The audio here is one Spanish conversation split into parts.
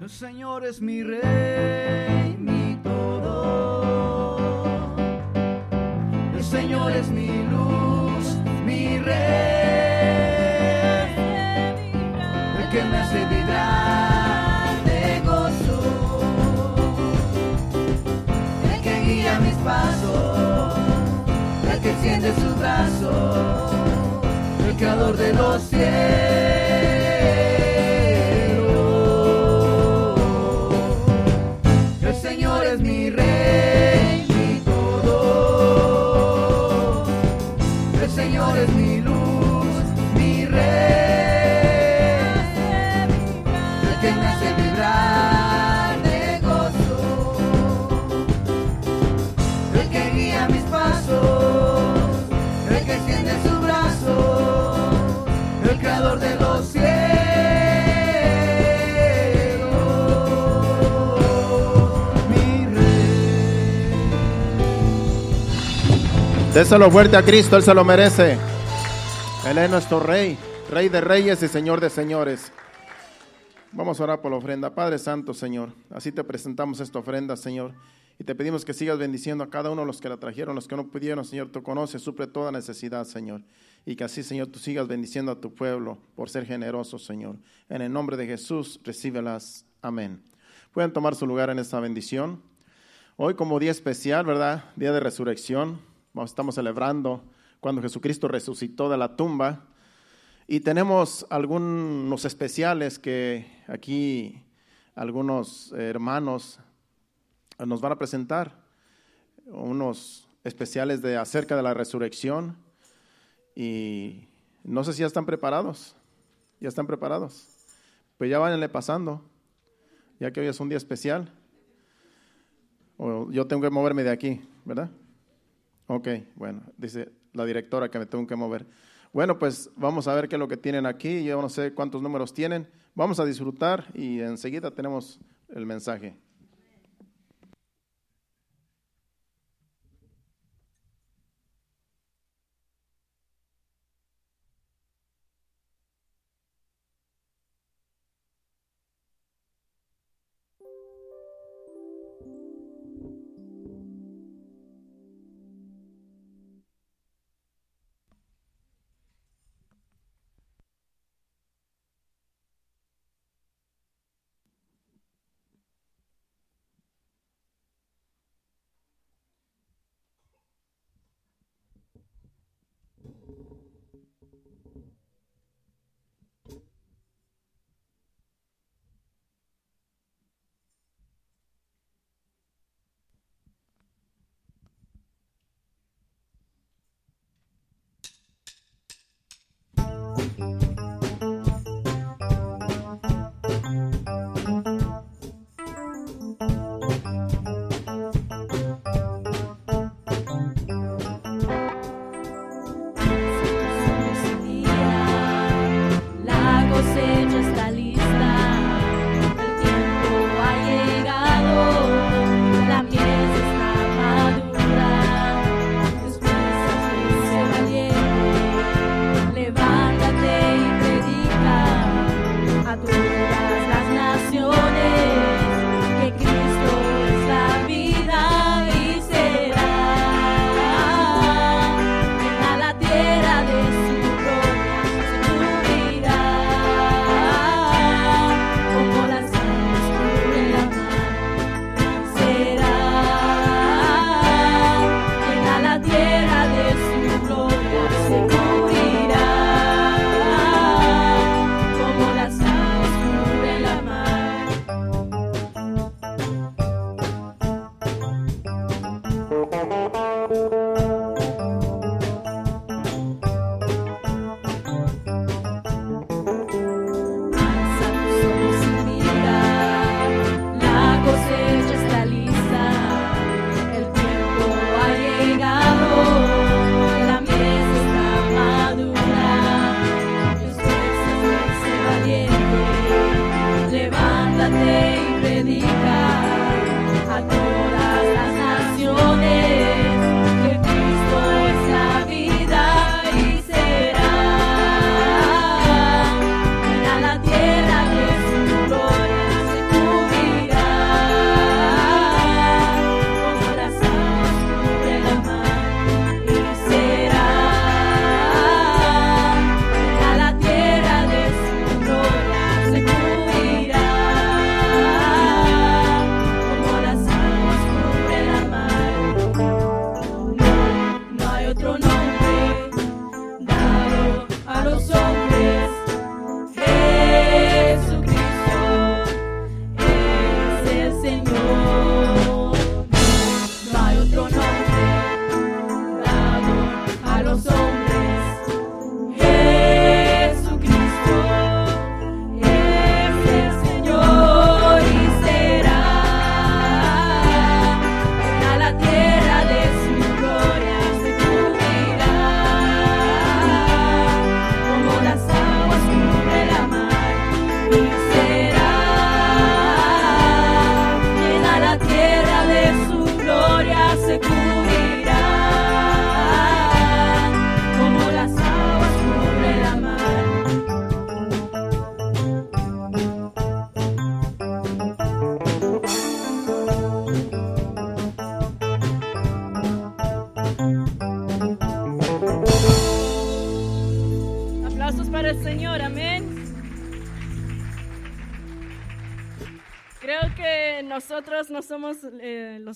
El Señor es mi rey, mi todo. El Señor es mi luz, mi rey. El que me hace vibrar de gozo. El que guía mis pasos. El que extiende sus brazos. El creador de los Déselo fuerte a Cristo, Él se lo merece. Él es nuestro Rey, Rey de reyes y Señor de señores. Vamos a orar por la ofrenda. Padre Santo, Señor, así te presentamos esta ofrenda, Señor. Y te pedimos que sigas bendiciendo a cada uno de los que la trajeron, los que no pudieron, Señor. Tú conoces, suple toda necesidad, Señor. Y que así, Señor, tú sigas bendiciendo a tu pueblo por ser generoso, Señor. En el nombre de Jesús, recíbelas. Amén. Pueden tomar su lugar en esta bendición. Hoy como día especial, ¿verdad? Día de resurrección. Estamos celebrando cuando Jesucristo resucitó de la tumba. Y tenemos algunos especiales que aquí algunos hermanos nos van a presentar. Unos especiales de acerca de la resurrección. Y no sé si ya están preparados. ¿Ya están preparados? Pues ya váyanle pasando, ya que hoy es un día especial. O yo tengo que moverme de aquí, ¿verdad? Ok, bueno, dice la directora que me tengo que mover. Bueno, pues vamos a ver qué es lo que tienen aquí. Yo no sé cuántos números tienen. Vamos a disfrutar y enseguida tenemos el mensaje.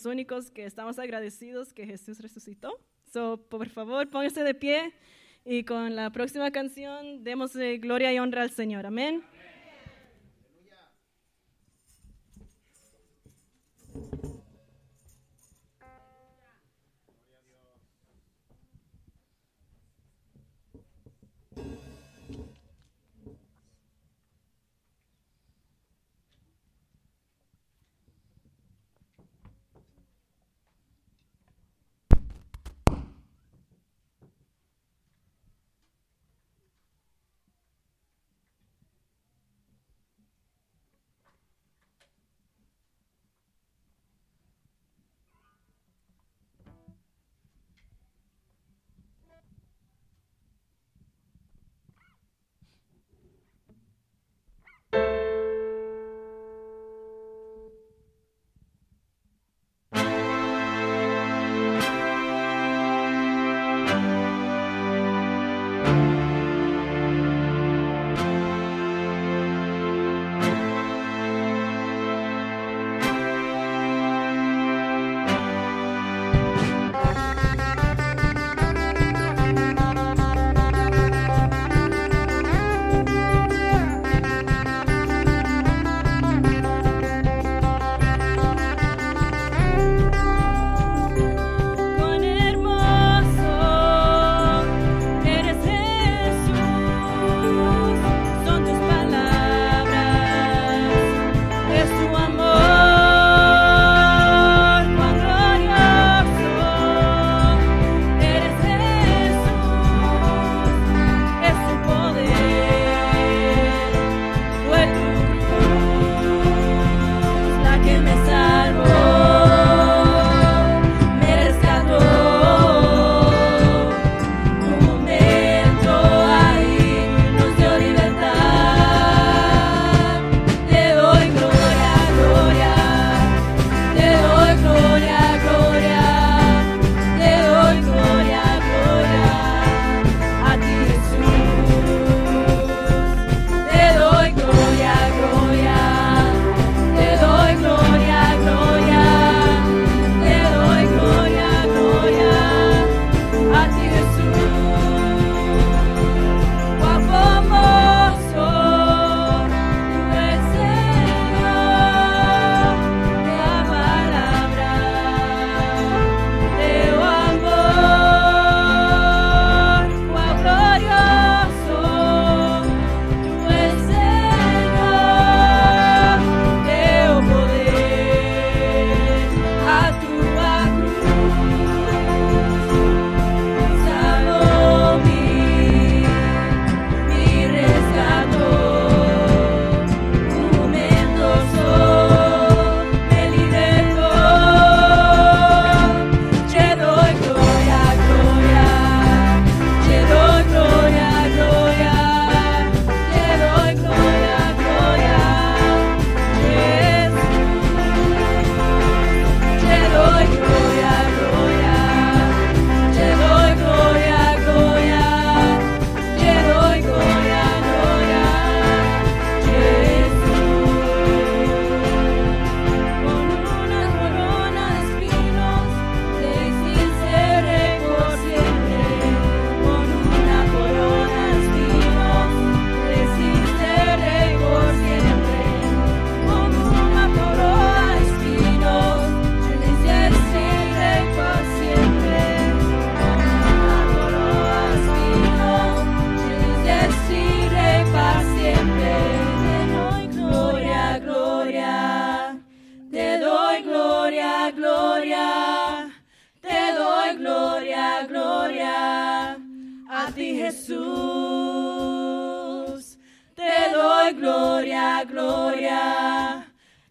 Únicos que estamos agradecidos que Jesús resucitó. So, por favor, póngase de pie y con la próxima canción demos gloria y honra al Señor. Amén.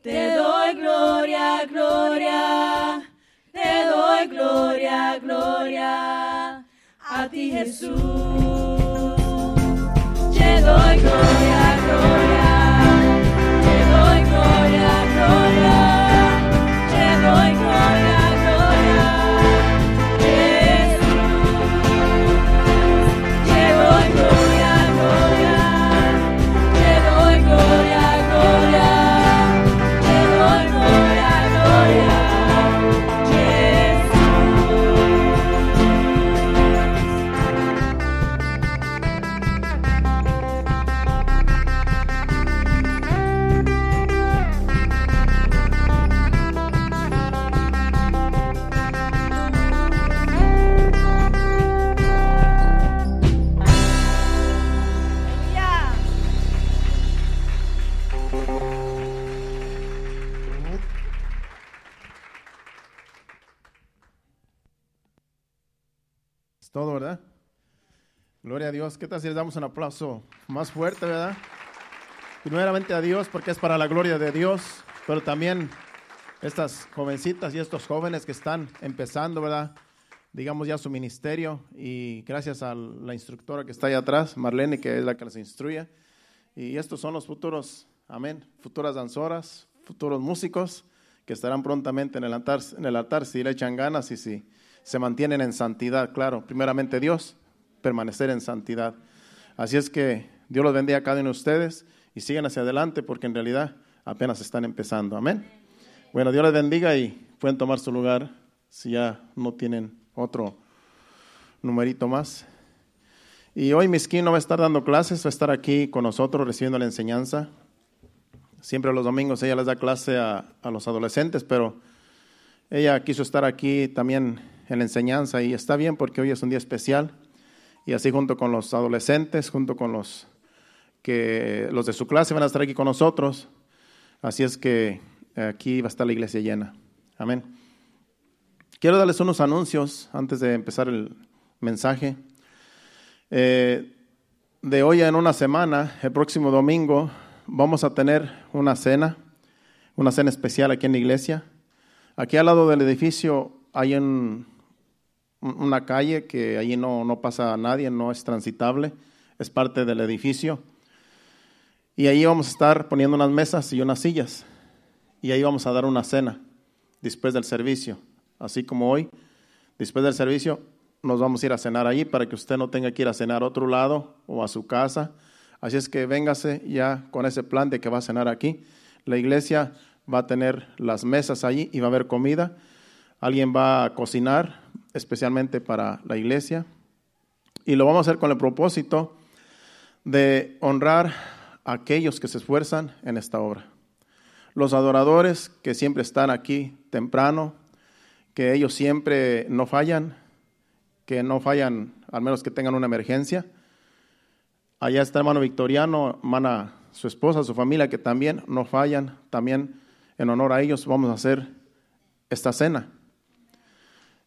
te doy gloria, gloria, te doy gloria, gloria a ti Jesús. Te doy gloria, gloria. Gloria a Dios. ¿Qué tal si les damos un aplauso más fuerte, verdad? Primeramente a Dios, porque es para la gloria de Dios, pero también estas jovencitas y estos jóvenes que están empezando, ¿verdad? Digamos ya su ministerio y gracias a la instructora que está ahí atrás, Marlene, que es la que les instruye. Y estos son los futuros, amén, futuras danzoras, futuros músicos que estarán prontamente en el altar, en el altar si le echan ganas y si se mantienen en santidad, claro. Primeramente Dios, permanecer en santidad. Así es que Dios los bendiga a cada uno de ustedes y sigan hacia adelante porque en realidad apenas están empezando. Amén. Bueno, Dios les bendiga y pueden tomar su lugar si ya no tienen otro numerito más. Y hoy Miskin no va a estar dando clases, va a estar aquí con nosotros recibiendo la enseñanza. Siempre los domingos ella les da clase a los adolescentes, pero ella quiso estar aquí también en la enseñanza y está bien porque hoy es un día especial y así junto con los adolescentes, junto con los que los de su clase van a estar aquí con nosotros. Así es que aquí va a estar la iglesia llena. Amén. Quiero darles unos anuncios antes de empezar el mensaje. Eh, de hoy en una semana, el próximo domingo, vamos a tener una cena, una cena especial aquí en la iglesia. Aquí al lado del edificio hay un, una calle que allí no, no pasa nadie, no es transitable, es parte del edificio. Y ahí vamos a estar poniendo unas mesas y unas sillas. Y ahí vamos a dar una cena después del servicio. Así como hoy, después del servicio, nos vamos a ir a cenar allí para que usted no tenga que ir a cenar a otro lado o a su casa. Así es que véngase ya con ese plan de que va a cenar aquí. La iglesia va a tener las mesas allí y va a haber comida. Alguien va a cocinar especialmente para la iglesia. Y lo vamos a hacer con el propósito de honrar a aquellos que se esfuerzan en esta obra. Los adoradores que siempre están aquí temprano, que ellos siempre no fallan, que no fallan, al menos que tengan una emergencia. Allá está hermano Victoriano, hermana, su esposa, su familia, que también no fallan. También en honor a ellos vamos a hacer esta cena.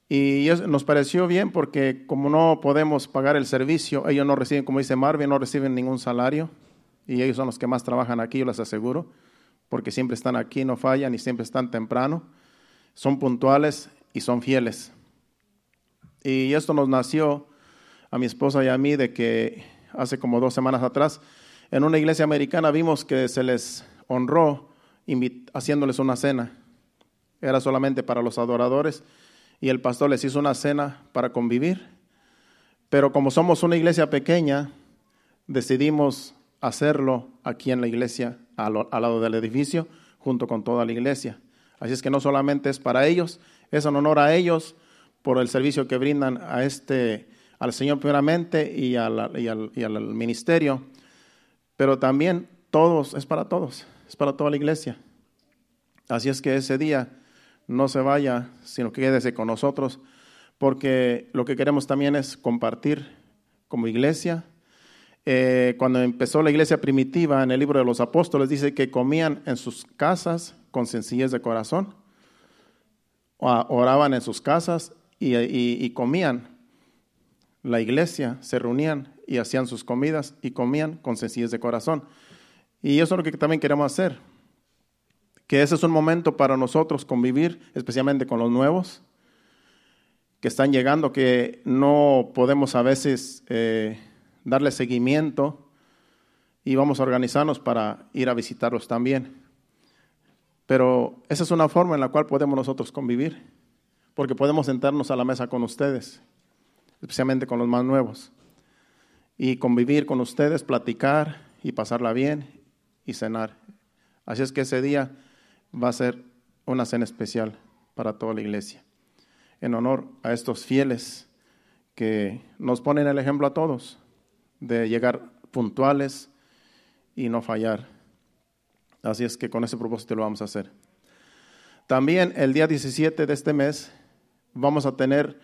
Y nos pareció bien porque como no podemos pagar el servicio, ellos no reciben, como dice Marvin, no reciben ningún salario. Y ellos son los que más trabajan aquí, yo les aseguro, porque siempre están aquí, no fallan y siempre están temprano. Son puntuales y son fieles. Y esto nos nació a mi esposa y a mí de que hace como dos semanas atrás, en una iglesia americana vimos que se les honró haciéndoles una cena. Era solamente para los adoradores y el pastor les hizo una cena para convivir. Pero como somos una iglesia pequeña, decidimos hacerlo aquí en la iglesia, al, lado del edificio, junto con toda la iglesia. Así es que no solamente es para ellos, es en honor a ellos por el servicio que brindan a este, al Señor primeramente y, al, y al ministerio, pero también todos, es para todos, es para toda la iglesia. Así es que ese día no se vaya, sino que quédese con nosotros, porque lo que queremos también es compartir como iglesia. Eh, cuando empezó la iglesia primitiva en el libro de los apóstoles, dice que comían en sus casas con sencillez de corazón, oraban en sus casas y, y comían. La iglesia se reunían y hacían sus comidas y comían con sencillez de corazón. Y eso es lo que también queremos hacer que ese es un momento para nosotros convivir, especialmente con los nuevos que están llegando, que no podemos a veces eh, darle seguimiento y vamos a organizarnos para ir a visitarlos también. Pero esa es una forma en la cual podemos nosotros convivir, porque podemos sentarnos a la mesa con ustedes, especialmente con los más nuevos, y convivir con ustedes, platicar y pasarla bien y cenar. Así es que ese día va a ser una cena especial para toda la iglesia, en honor a estos fieles que nos ponen el ejemplo a todos de llegar puntuales y no fallar. Así es que con ese propósito lo vamos a hacer. También el día 17 de este mes vamos a tener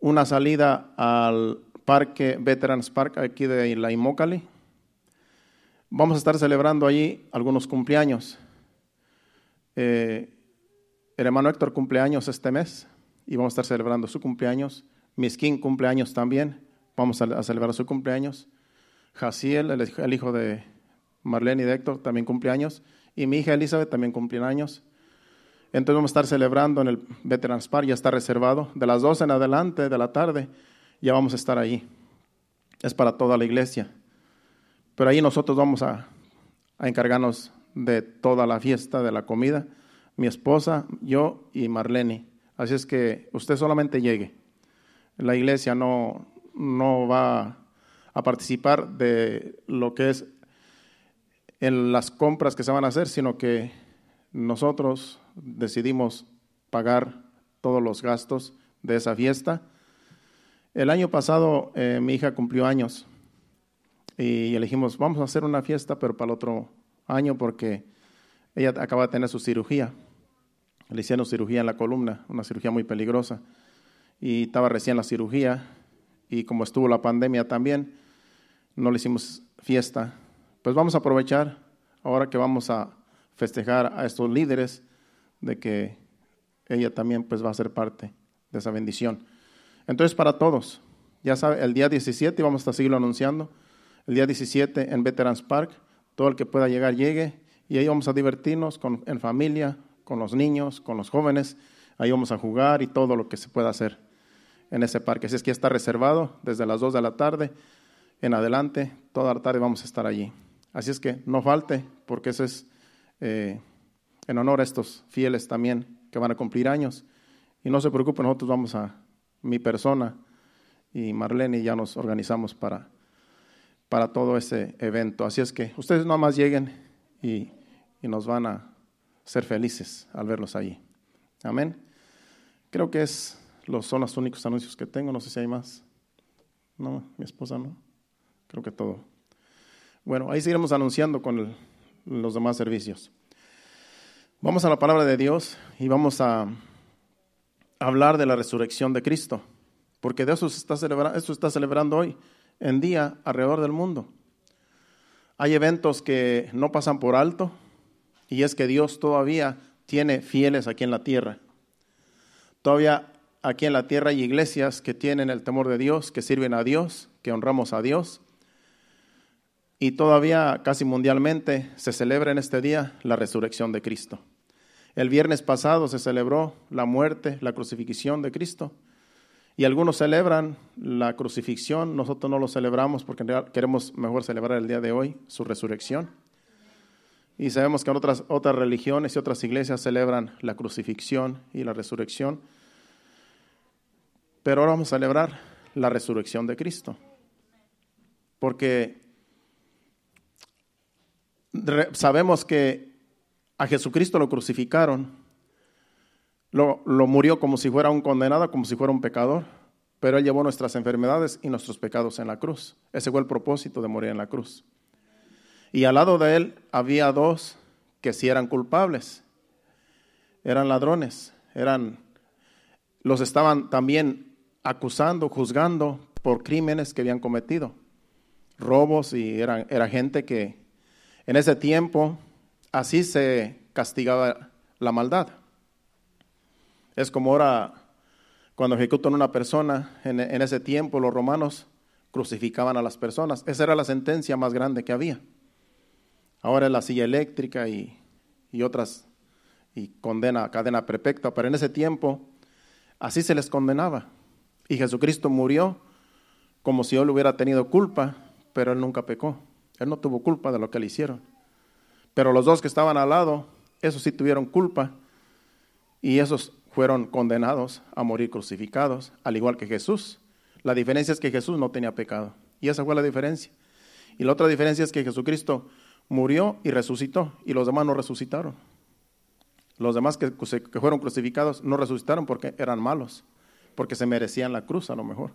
una salida al parque Veterans Park aquí de la Imócali. Vamos a estar celebrando allí algunos cumpleaños. Eh, el hermano Héctor cumpleaños este mes y vamos a estar celebrando su cumpleaños Miskin cumple años también. Vamos a, celebrar su cumpleaños. Jaciel, el, hijo de Marlene y de Héctor, también cumple años. Y mi hija Elizabeth también cumple años. Entonces vamos a estar celebrando en el Veterans Park, ya está reservado. De las 12 en adelante de la tarde, ya vamos a estar ahí. Es para toda la iglesia. Pero ahí nosotros vamos a encargarnos de toda la fiesta, de la comida. Mi esposa, yo y Marlene. Así es que usted solamente llegue. La iglesia no, no va a participar de lo que es en las compras que se van a hacer, sino que nosotros decidimos pagar todos los gastos de esa fiesta. El año pasado eh, mi hija cumplió años y elegimos, vamos a hacer una fiesta, pero para el otro año porque ella acaba de tener su cirugía. Le hicieron cirugía en la columna, una cirugía muy peligrosa. Y estaba recién la cirugía y como estuvo la pandemia también, no le hicimos fiesta. Pues vamos a aprovechar ahora que vamos a festejar a estos líderes de que ella también pues va a ser parte de esa bendición. Entonces para todos, ya sabe, el día 17 vamos a seguirlo anunciando, el día 17 en Veterans Park, todo el que pueda llegar llegue y ahí vamos a divertirnos con, en familia, con los niños, con los jóvenes, ahí vamos a jugar y todo lo que se pueda hacer en ese parque. Así es que está reservado desde las 2 de la tarde en adelante, toda la tarde vamos a estar allí. Así es que no falte, porque eso es eh, en honor a estos fieles también que van a cumplir años. Y no se preocupen, nosotros vamos a, mi persona y Marlene ya nos organizamos para, para todo ese evento. Así es que ustedes nada más lleguen y, y nos van a ser felices al verlos allí. Amén. Creo que es, los, son los únicos anuncios que tengo. No sé si hay más. No, mi esposa no. Creo que todo. Bueno, ahí seguiremos anunciando con los demás servicios. Vamos a la palabra de Dios y vamos a hablar de la resurrección de Cristo, porque de eso se está celebrando, esto se está celebrando hoy en día alrededor del mundo. Hay eventos que no pasan por alto, y es que Dios todavía tiene fieles aquí en la tierra. Todavía aquí en la tierra hay iglesias que tienen el temor de Dios, que sirven a Dios, que honramos a Dios. Y todavía casi mundialmente se celebra en este día la resurrección de Cristo. El viernes pasado se celebró la muerte, la crucifixión de Cristo. Y algunos celebran la crucifixión, nosotros no lo celebramos porque queremos mejor celebrar el día de hoy, su resurrección. Y sabemos que otras, otras religiones y otras iglesias celebran la crucifixión y la resurrección. Pero ahora vamos a celebrar la resurrección de Cristo. Porque sabemos que a Jesucristo lo crucificaron, lo, lo, murió como si fuera un condenado, como si fuera un pecador, pero Él llevó nuestras enfermedades y nuestros pecados en la cruz. Ese fue el propósito de morir en la cruz. Y al lado de él había dos que sí eran culpables. Eran ladrones, eran los estaban también acusando, juzgando por crímenes que habían cometido. Robos y eran, era gente que en ese tiempo así se castigaba la maldad. Es como ahora cuando ejecutan una persona, en, ese tiempo los romanos crucificaban a las personas. Esa era la sentencia más grande que había. Ahora es la silla eléctrica y, otras, y condena, cadena perpetua, pero en ese tiempo así se les condenaba. Y Jesucristo murió como si él hubiera tenido culpa, pero él nunca pecó. Él no tuvo culpa de lo que le hicieron. Pero los dos que estaban al lado, esos sí tuvieron culpa y esos fueron condenados a morir crucificados, al igual que Jesús. La diferencia es que Jesús no tenía pecado. Y esa fue la diferencia. Y la otra diferencia es que Jesucristo murió y resucitó, y los demás no resucitaron. Los demás que, fueron crucificados no resucitaron porque eran malos, porque se merecían la cruz a lo mejor.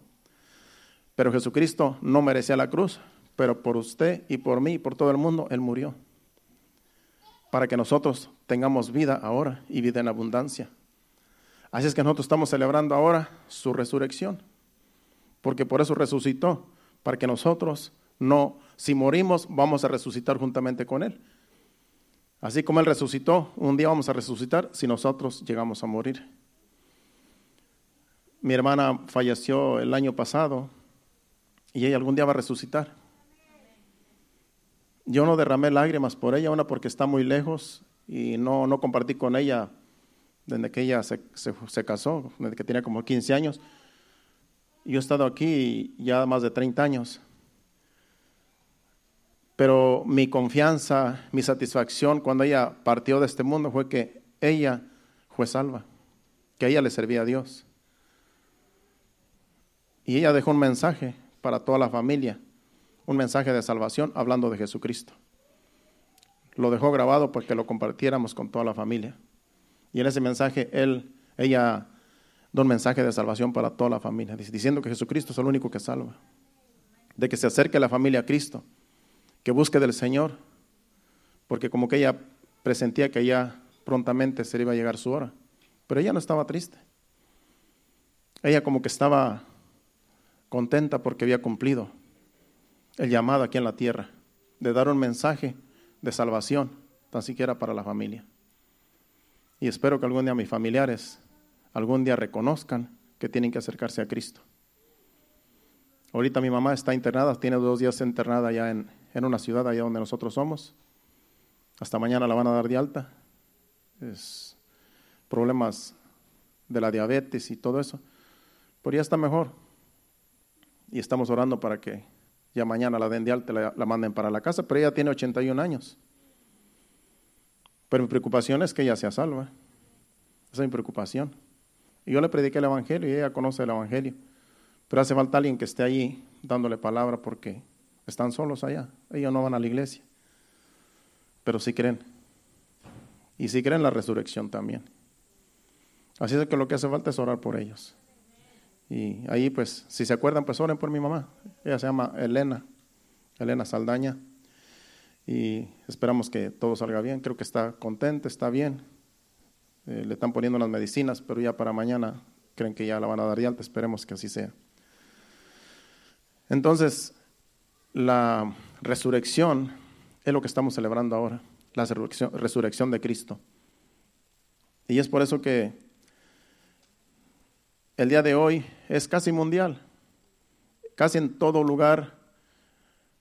Pero Jesucristo no merecía la cruz, pero por usted y por mí y por todo el mundo, Él murió. Para que nosotros tengamos vida ahora y vida en abundancia. Así es que nosotros estamos celebrando ahora su resurrección, porque por eso resucitó, para que nosotros no, si morimos, vamos a resucitar juntamente con Él. Así como Él resucitó, un día vamos a resucitar si nosotros llegamos a morir. mi hermana falleció el año pasado y ella algún día va a resucitar. Yo no derramé lágrimas por ella, una porque está muy lejos y no, no compartí con ella desde que ella se, se, casó, desde que tenía como 15 años. Yo he estado aquí ya más de 30 años. Pero mi confianza, mi satisfacción cuando ella partió de este mundo fue que ella fue salva, que ella le servía a Dios. Y ella dejó un mensaje para toda la familia, un mensaje de salvación hablando de Jesucristo. Lo dejó grabado para que lo compartiéramos con toda la familia. Y en ese mensaje él, ella da un mensaje de salvación para toda la familia, diciendo que Jesucristo es el único que salva, de que se acerque la familia a Cristo, que busque del Señor, porque como que ella presentía que ya prontamente se le iba a llegar su hora, pero ella no estaba triste. Ella como que estaba contenta porque había cumplido el llamado aquí en la tierra de dar un mensaje de salvación, tan siquiera para la familia. Y espero que algún día mis familiares algún día reconozcan que tienen que acercarse a Cristo. Ahorita mi mamá está internada, tiene dos días internada ya en, en una ciudad allá donde nosotros somos. Hasta mañana la van a dar de alta. Es problemas de la diabetes y todo eso. Pero ya está mejor. Y estamos orando para que ya mañana la den de alta, la, la manden para la casa. Pero ella tiene 81 años. Pero mi preocupación es que ella sea salva. Esa es mi preocupación. Y yo le prediqué el Evangelio y ella conoce el Evangelio. Pero hace falta alguien que esté allí dándole palabra porque están solos allá. Ellos no van a la iglesia. Pero sí creen. Y sí creen la resurrección también. Así es que lo que hace falta es orar por ellos. Y ahí, pues, si se acuerdan, pues oren por mi mamá. Ella se llama Elena, Elena Saldaña y esperamos que todo salga bien. Creo que está contenta, está bien. Eh, le están poniendo las medicinas, pero ya para mañana creen que ya la van a dar de alta. Esperemos que así sea. Entonces, la resurrección es lo que estamos celebrando ahora, la resurrección, resurrección de Cristo. Y es por eso que el día de hoy es casi mundial. Casi en todo lugar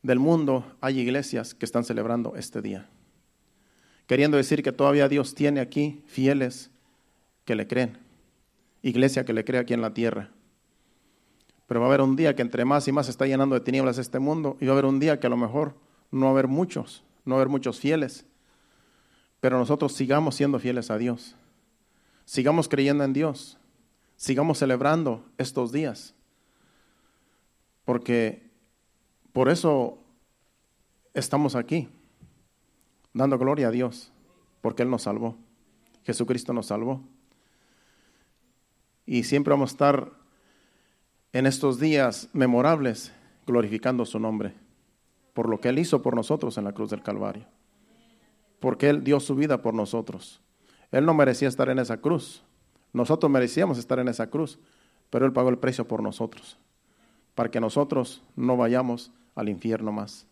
del mundo hay iglesias que están celebrando este día. Queriendo decir que todavía Dios tiene aquí fieles que le creen. Iglesia que le cree aquí en la tierra. Pero va a haber un día que entre más y más está llenando de tinieblas este mundo y va a haber un día que a lo mejor no va a haber muchos, no va a haber muchos fieles. Pero nosotros sigamos siendo fieles a Dios. Sigamos creyendo en Dios. Sigamos celebrando estos días. Porque por eso estamos aquí, dando gloria a Dios, porque Él nos salvó. Jesucristo nos salvó. Y siempre vamos a estar en estos días memorables glorificando su nombre, por lo que Él hizo por nosotros en la cruz del Calvario, porque Él dio su vida por nosotros. Él no merecía estar en esa cruz, nosotros merecíamos estar en esa cruz, pero Él pagó el precio por nosotros, para que nosotros no vayamos al infierno más.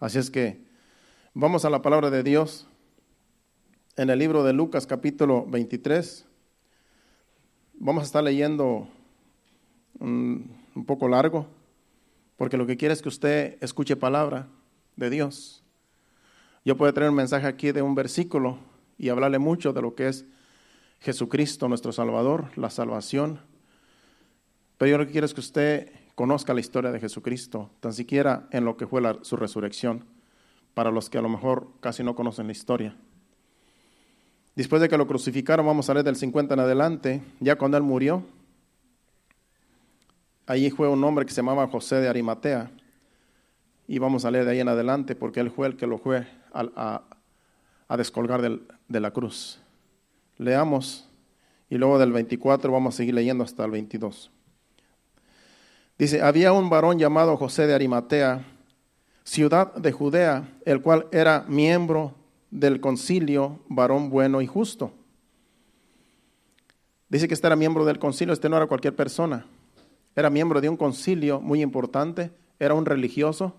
Así es que vamos a la palabra de Dios en el libro de Lucas capítulo 23. Vamos a estar leyendo un, poco largo, porque lo que quiere es que usted escuche palabra de Dios. Yo puedo traer un mensaje aquí de un versículo y hablarle mucho de lo que es Jesucristo, nuestro Salvador, la salvación. Pero yo lo que quiero es que usted conozca la historia de Jesucristo, tan siquiera en lo que fue su resurrección, para los que a lo mejor casi no conocen la historia. Después de que lo crucificaron, vamos a leer del 50 en adelante, ya cuando él murió, allí fue un hombre que se llamaba José de Arimatea, y vamos a leer de ahí en adelante, porque él fue el que lo fue a, a, descolgar de la cruz. Leamos, y luego del 24 vamos a seguir leyendo hasta el 22. Dice, había un varón llamado José de Arimatea, ciudad de Judea, el cual era miembro del concilio, varón bueno y justo. Dice que este era miembro del concilio, este no era cualquier persona, era miembro de un concilio muy importante, era un religioso,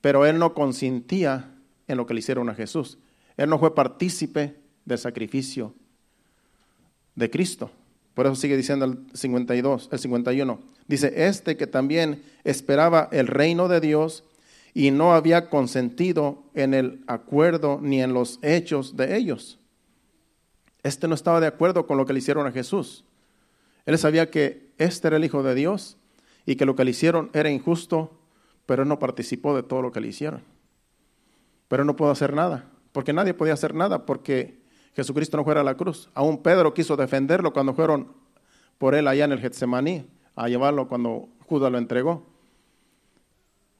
pero él no consintía en lo que le hicieron a Jesús. Él no fue partícipe del sacrificio de Cristo. Por eso sigue diciendo el 52, el 51. Dice, este que también esperaba el reino de Dios y no había consentido en el acuerdo ni en los hechos de ellos. Este no estaba de acuerdo con lo que le hicieron a Jesús. Él sabía que este era el Hijo de Dios y que lo que le hicieron era injusto, pero no participó de todo lo que le hicieron. Pero no pudo hacer nada, porque nadie podía hacer nada, porque Jesucristo no fuera a la cruz. Aún Pedro quiso defenderlo cuando fueron por él allá en el Getsemaní a llevarlo cuando Judas lo entregó.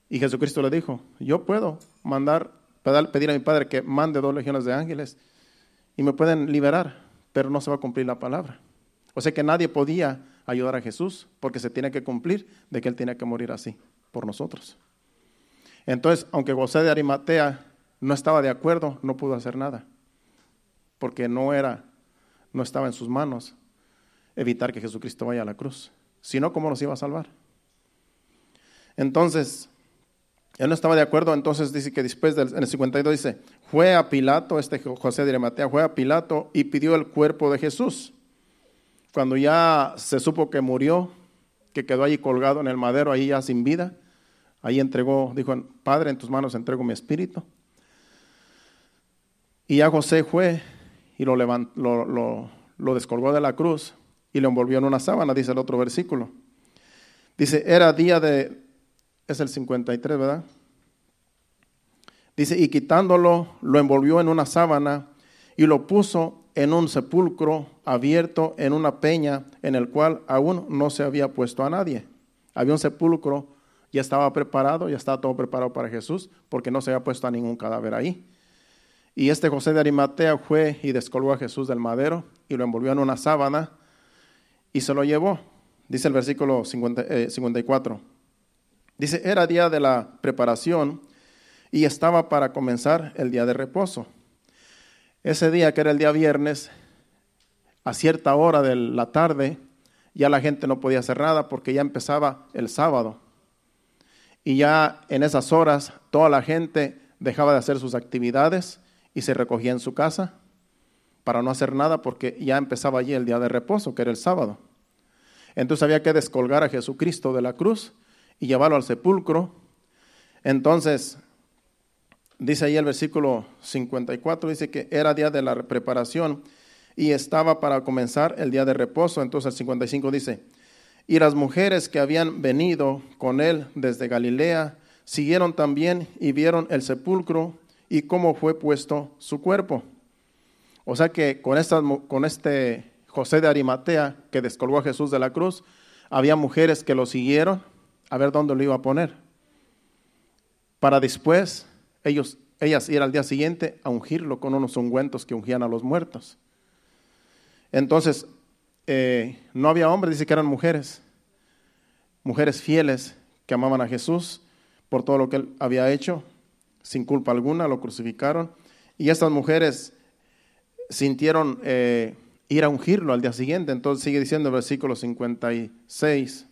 Y Jesucristo le dijo, yo puedo mandar, pedir a mi Padre que mande dos legiones de ángeles y me pueden liberar, pero no se va a cumplir la palabra. O sea que nadie podía ayudar a Jesús porque se tiene que cumplir de que Él tiene que morir así por nosotros. Entonces, aunque José de Arimatea no estaba de acuerdo, no pudo hacer nada porque no era, no estaba en sus manos evitar que Jesucristo vaya a la cruz. Si no, ¿cómo nos iba a salvar? Entonces, él no estaba de acuerdo, entonces dice que después del en el 52 dice, fue a Pilato, este José de Arimatea, fue a Pilato y pidió el cuerpo de Jesús. Cuando ya se supo que murió, que quedó allí colgado en el madero, ahí ya sin vida, ahí entregó, dijo, Padre, en tus manos entrego mi espíritu. Y ya José fue y lo, lo, lo, descolgó de la cruz y lo envolvió en una sábana, dice el otro versículo. Dice, era día de, es el 53, ¿verdad? Dice, y quitándolo, lo envolvió en una sábana y lo puso en un sepulcro abierto en una peña en el cual aún no se había puesto a nadie. Había un sepulcro, ya estaba preparado, ya estaba todo preparado para Jesús, porque no se había puesto a ningún cadáver ahí. Y este José de Arimatea fue y descolgó a Jesús del madero y lo envolvió en una sábana y se lo llevó. Dice el versículo 54. Eh, Dice, era día de la preparación y estaba para comenzar el día de reposo. Ese día, que era el día viernes, a cierta hora de la tarde, ya la gente no podía hacer nada porque ya empezaba el sábado. Y ya en esas horas toda la gente dejaba de hacer sus actividades y se recogía en su casa para no hacer nada porque ya empezaba allí el día de reposo, que era el sábado. Entonces había que descolgar a Jesucristo de la cruz y llevarlo al sepulcro. Entonces, dice ahí el versículo 54, dice que era día de la preparación y estaba para comenzar el día de reposo. Entonces el 55 dice, y las mujeres que habían venido con él desde Galilea siguieron también y vieron el sepulcro y cómo fue puesto su cuerpo. O sea que con, con este José de Arimatea que descolgó a Jesús de la cruz, había mujeres que lo siguieron a ver dónde lo iba a poner. Para después ellos, ellas ir al día siguiente a ungirlo con unos ungüentos que ungían a los muertos. Entonces, eh, no había hombres, dice que eran mujeres, mujeres fieles que amaban a Jesús por todo lo que él había hecho sin culpa alguna, lo crucificaron. Y estas mujeres sintieron eh, ir a ungirlo al día siguiente. Entonces sigue diciendo el versículo 56.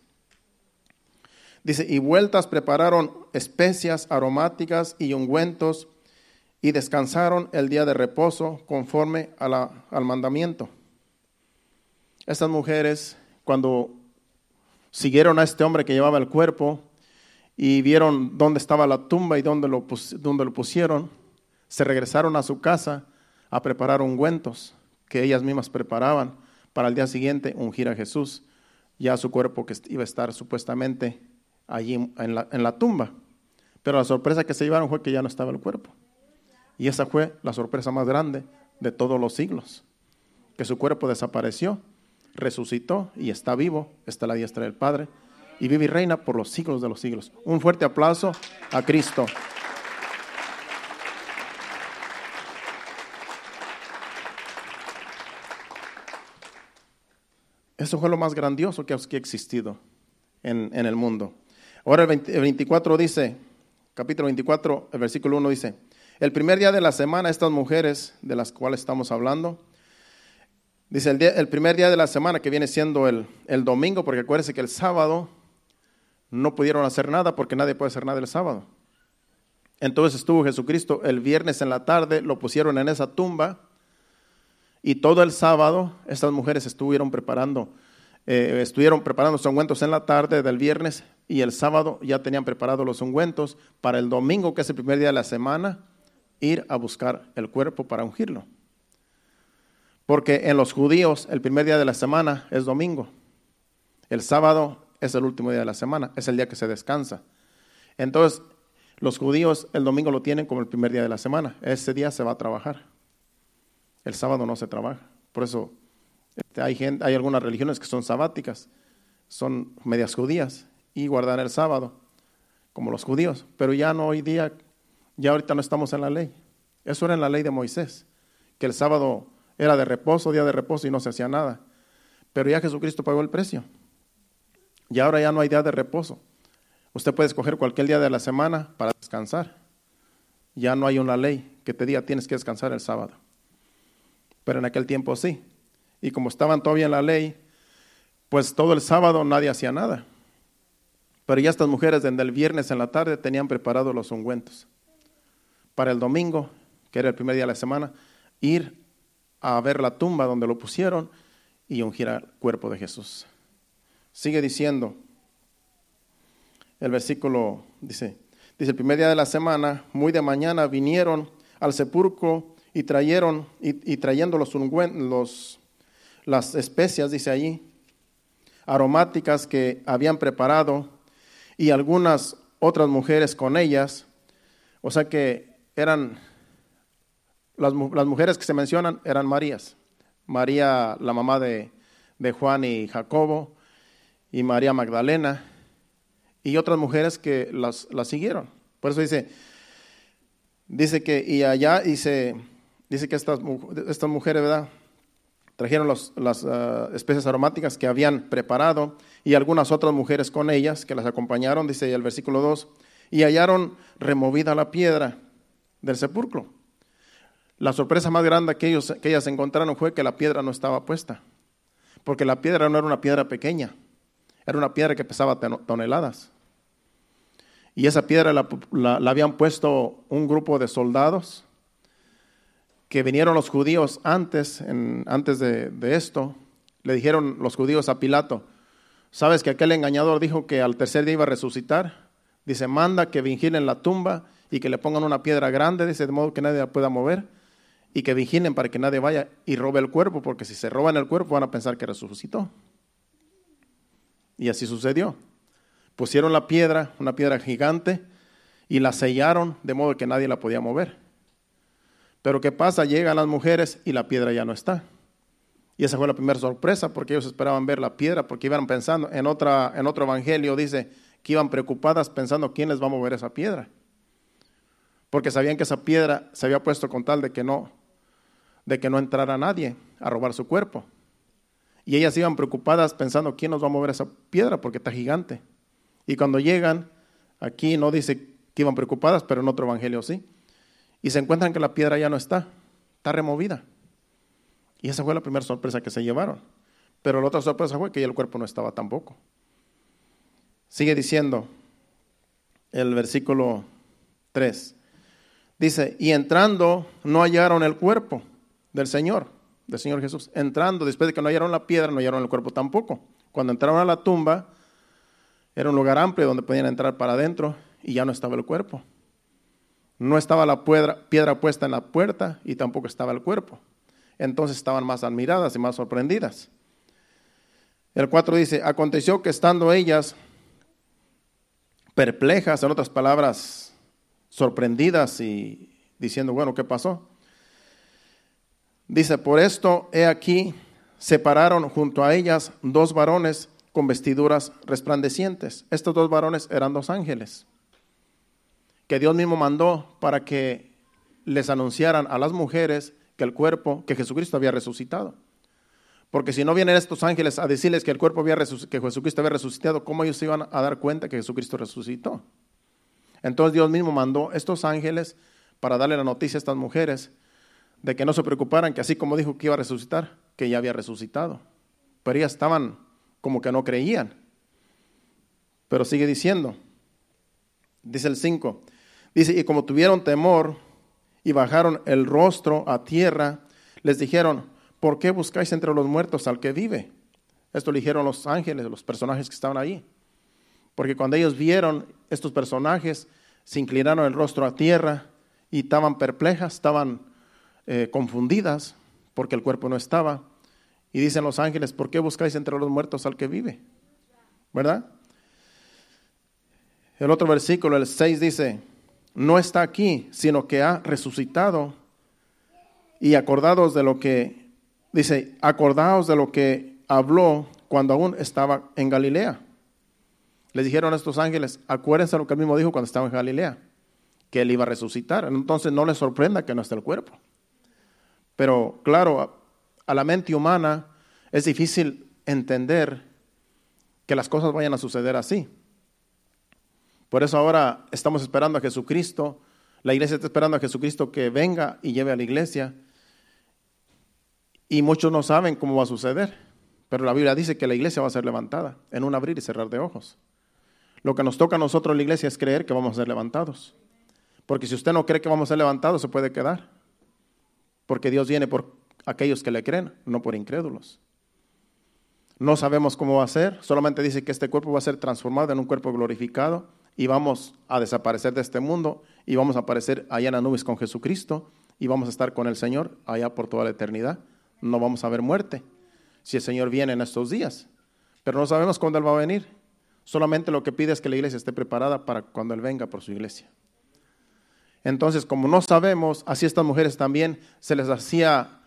Dice, y vueltas prepararon especias aromáticas y ungüentos y descansaron el día de reposo conforme al mandamiento. Estas mujeres, cuando siguieron a este hombre que llevaba el cuerpo, y vieron dónde estaba la tumba y dónde lo, dónde lo pusieron, se regresaron a su casa a preparar ungüentos que ellas mismas preparaban para el día siguiente ungir a Jesús, ya su cuerpo que iba a estar supuestamente allí en la, en la tumba. Pero la sorpresa que se llevaron fue que ya no estaba el cuerpo. Y esa fue la sorpresa más grande de todos los siglos, que su cuerpo desapareció, resucitó y está vivo, está a la diestra del Padre y vive y reina por los siglos de los siglos. Un fuerte aplauso a Cristo. Eso fue lo más grandioso que ha existido en, el mundo. Ahora el, 24 dice, capítulo 24, el versículo 1 dice, el primer día de la semana estas mujeres de las cuales estamos hablando, dice el, el primer día de la semana que viene siendo el, el domingo, porque acuérdense que el sábado no pudieron hacer nada porque nadie puede hacer nada el sábado. Entonces estuvo Jesucristo el viernes en la tarde, lo pusieron en esa tumba Y todo el sábado estas mujeres estuvieron preparando, eh, estuvieron preparando los ungüentos en la tarde del viernes y el sábado ya tenían preparados los ungüentos para el domingo, que es el primer día de la semana, ir a buscar el cuerpo para ungirlo. Porque en los judíos el primer día de la semana es domingo. El sábado es el último día de la semana, es el día que se descansa. Entonces, los judíos el domingo lo tienen como el primer día de la semana. Ese día se va a trabajar. El sábado no se trabaja. Por eso este, hay, hay algunas religiones que son sabáticas, son medias judías y guardan el sábado, como los judíos. Pero ya no hoy día, ya ahorita no estamos en la ley. Eso era en la ley de Moisés, que el sábado era de reposo, día de reposo y no se hacía nada. Pero ya Jesucristo pagó el precio. Y ahora ya no hay día de reposo. Usted puede escoger cualquier día de la semana para descansar. Ya no hay una ley que te diga tienes que descansar el sábado. Pero en aquel tiempo sí. Y como estaban todavía en la ley, pues todo el sábado nadie hacía nada. Pero ya estas mujeres desde el viernes en la tarde tenían preparados los ungüentos. Para el domingo, que era el primer día de la semana, ir a ver la tumba donde lo pusieron y ungir al cuerpo de Jesús. Sigue diciendo, el versículo dice, dice, el primer día de la semana, muy de mañana, vinieron al sepulcro y trajeron, y, trayendo los, los, las especias, dice allí, aromáticas que habían preparado, y algunas otras mujeres con ellas, o sea que eran, las, las mujeres que se mencionan eran Marías, María la mamá de, de Juan y Jacobo, y María Magdalena, y otras mujeres que las, siguieron. Por eso dice, dice que, y allá dice, dice que estas, estas mujeres, ¿verdad? Trajeron las ah, especies aromáticas que habían preparado y algunas otras mujeres con ellas que las acompañaron, dice el versículo 2, y hallaron removida la piedra del sepulcro. La sorpresa más grande que, ellos, que ellas encontraron fue que la piedra no estaba puesta, porque la piedra no era una piedra pequeña, era una piedra que pesaba toneladas. Y esa piedra la, habían puesto un grupo de soldados que vinieron los judíos antes, antes de, esto. Le dijeron los judíos a Pilato, ¿sabes que aquel engañador dijo que al tercer día iba a resucitar? Dice, manda que vigilen la tumba y que le pongan una piedra grande, dice, de modo que nadie la pueda mover, y que vigilen para que nadie vaya y robe el cuerpo, porque si se roban el cuerpo van a pensar que resucitó. Y así sucedió. Pusieron la piedra, una piedra gigante, y la sellaron de modo que nadie la podía mover. Pero ¿qué pasa? Llegan las mujeres y la piedra ya no está. Y esa fue la primera sorpresa porque ellos esperaban ver la piedra, porque iban pensando, en, otra, en otro evangelio dice que iban preocupadas pensando quién les va a mover esa piedra. Porque sabían que esa piedra se había puesto con tal de que no, de que no entrara nadie a robar su cuerpo. Y ellas iban preocupadas pensando, ¿quién nos va a mover esa piedra? Porque está gigante. Y cuando llegan, aquí no dice que iban preocupadas, pero en otro evangelio sí. Y se encuentran que la piedra ya no está, está removida. Y esa fue la primera sorpresa que se llevaron. Pero la otra sorpresa fue que ya el cuerpo no estaba tampoco. Sigue diciendo el versículo 3. Dice, y entrando no hallaron el cuerpo del Señor Señor Jesús. Entrando, después de que no hallaron la piedra, no hallaron el cuerpo tampoco. Cuando entraron a la tumba, era un lugar amplio donde podían entrar para adentro y ya no estaba el cuerpo. No estaba la piedra, puesta en la puerta y tampoco estaba el cuerpo. Entonces estaban más admiradas y más sorprendidas. El 4 dice, aconteció que estando ellas perplejas, en otras palabras, sorprendidas y diciendo, bueno, ¿qué pasó? Dice, por esto he aquí, separaron junto a ellas dos varones con vestiduras resplandecientes. Estos dos varones eran dos ángeles que Dios mismo mandó para que les anunciaran a las mujeres que el cuerpo, que Jesucristo había resucitado. Porque si no vienen estos ángeles a decirles que el cuerpo había que Jesucristo había resucitado, ¿cómo ellos se iban a dar cuenta que Jesucristo resucitó? Entonces Dios mismo mandó estos ángeles para darle la noticia a estas mujeres de que no se preocuparan, que así como dijo que iba a resucitar, que ya había resucitado. Pero ellas estaban como que no creían. Pero sigue diciendo, dice el 5, dice, y como tuvieron temor y bajaron el rostro a tierra, les dijeron, ¿por qué buscáis entre los muertos al que vive? Esto lo dijeron los ángeles, los personajes que estaban allí. Porque cuando ellos vieron estos personajes, se inclinaron el rostro a tierra y estaban perplejas, estaban eh, confundidas porque el cuerpo no estaba. Y dicen los ángeles, ¿por qué buscáis entre los muertos al que vive? ¿Verdad? El otro versículo, el 6 dice, no está aquí, sino que ha resucitado. Y acordados de lo que, dice, acordaos de lo que habló cuando aún estaba en Galilea. Le dijeron a estos ángeles, acuérdense lo que él mismo dijo cuando estaba en Galilea, que él iba a resucitar. Entonces no les sorprenda que no esté el cuerpo. Pero claro, a la mente humana es difícil entender que las cosas vayan a suceder así. Por eso ahora estamos esperando a Jesucristo, la iglesia está esperando a Jesucristo que venga y lleve a la iglesia. Y muchos no saben cómo va a suceder, pero la Biblia dice que la iglesia va a ser levantada en un abrir y cerrar de ojos. Lo que nos toca a nosotros la iglesia es creer que vamos a ser levantados. Porque si usted no cree que vamos a ser levantados, se puede quedar. Porque Dios viene por aquellos que le creen, no por incrédulos. No sabemos cómo va a ser, solamente dice que este cuerpo va a ser transformado en un cuerpo glorificado y vamos a desaparecer de este mundo y vamos a aparecer allá en las nubes con Jesucristo y vamos a estar con el Señor allá por toda la eternidad. No vamos a ver muerte si el Señor viene en estos días, pero no sabemos cuándo Él va a venir. Solamente lo que pide es que la iglesia esté preparada para cuando Él venga por su iglesia. Entonces, como no sabemos, así estas mujeres también se les hacía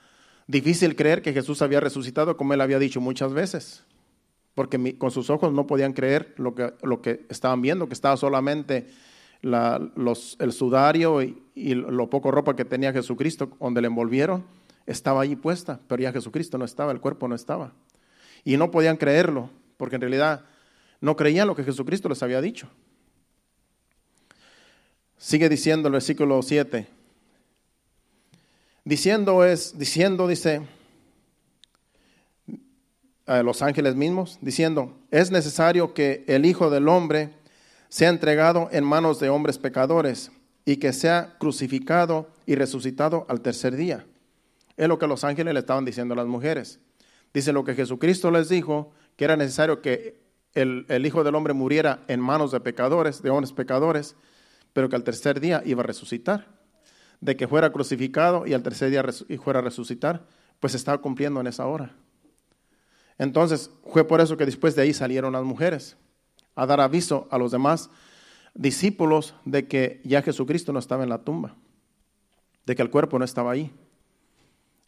difícil creer que Jesús había resucitado, como Él había dicho muchas veces, porque con sus ojos no podían creer lo que, lo que estaban viendo, que estaba solamente los, el sudario y, y lo poco ropa que tenía Jesucristo, donde le envolvieron, estaba allí puesta, pero ya Jesucristo no estaba, el cuerpo no estaba. Y no podían creerlo, porque en realidad no creían lo que Jesucristo les había dicho. Sigue diciendo el versículo 7. Diciendo es, diciendo, dice, a los ángeles mismos, diciendo, es necesario que el Hijo del Hombre sea entregado en manos de hombres pecadores y que sea crucificado y resucitado al tercer día. Es lo que los ángeles le estaban diciendo a las mujeres. Dice lo que Jesucristo les dijo, que era necesario que el, Hijo del Hombre muriera en manos de pecadores, de hombres pecadores, pero que al tercer día iba a resucitar. De que fuera crucificado y al tercer día fuera a resucitar, pues estaba cumpliendo en esa hora. Entonces fue por eso que después de ahí salieron las mujeres a dar aviso a los demás discípulos de que ya Jesucristo no estaba en la tumba, de que el cuerpo no estaba ahí.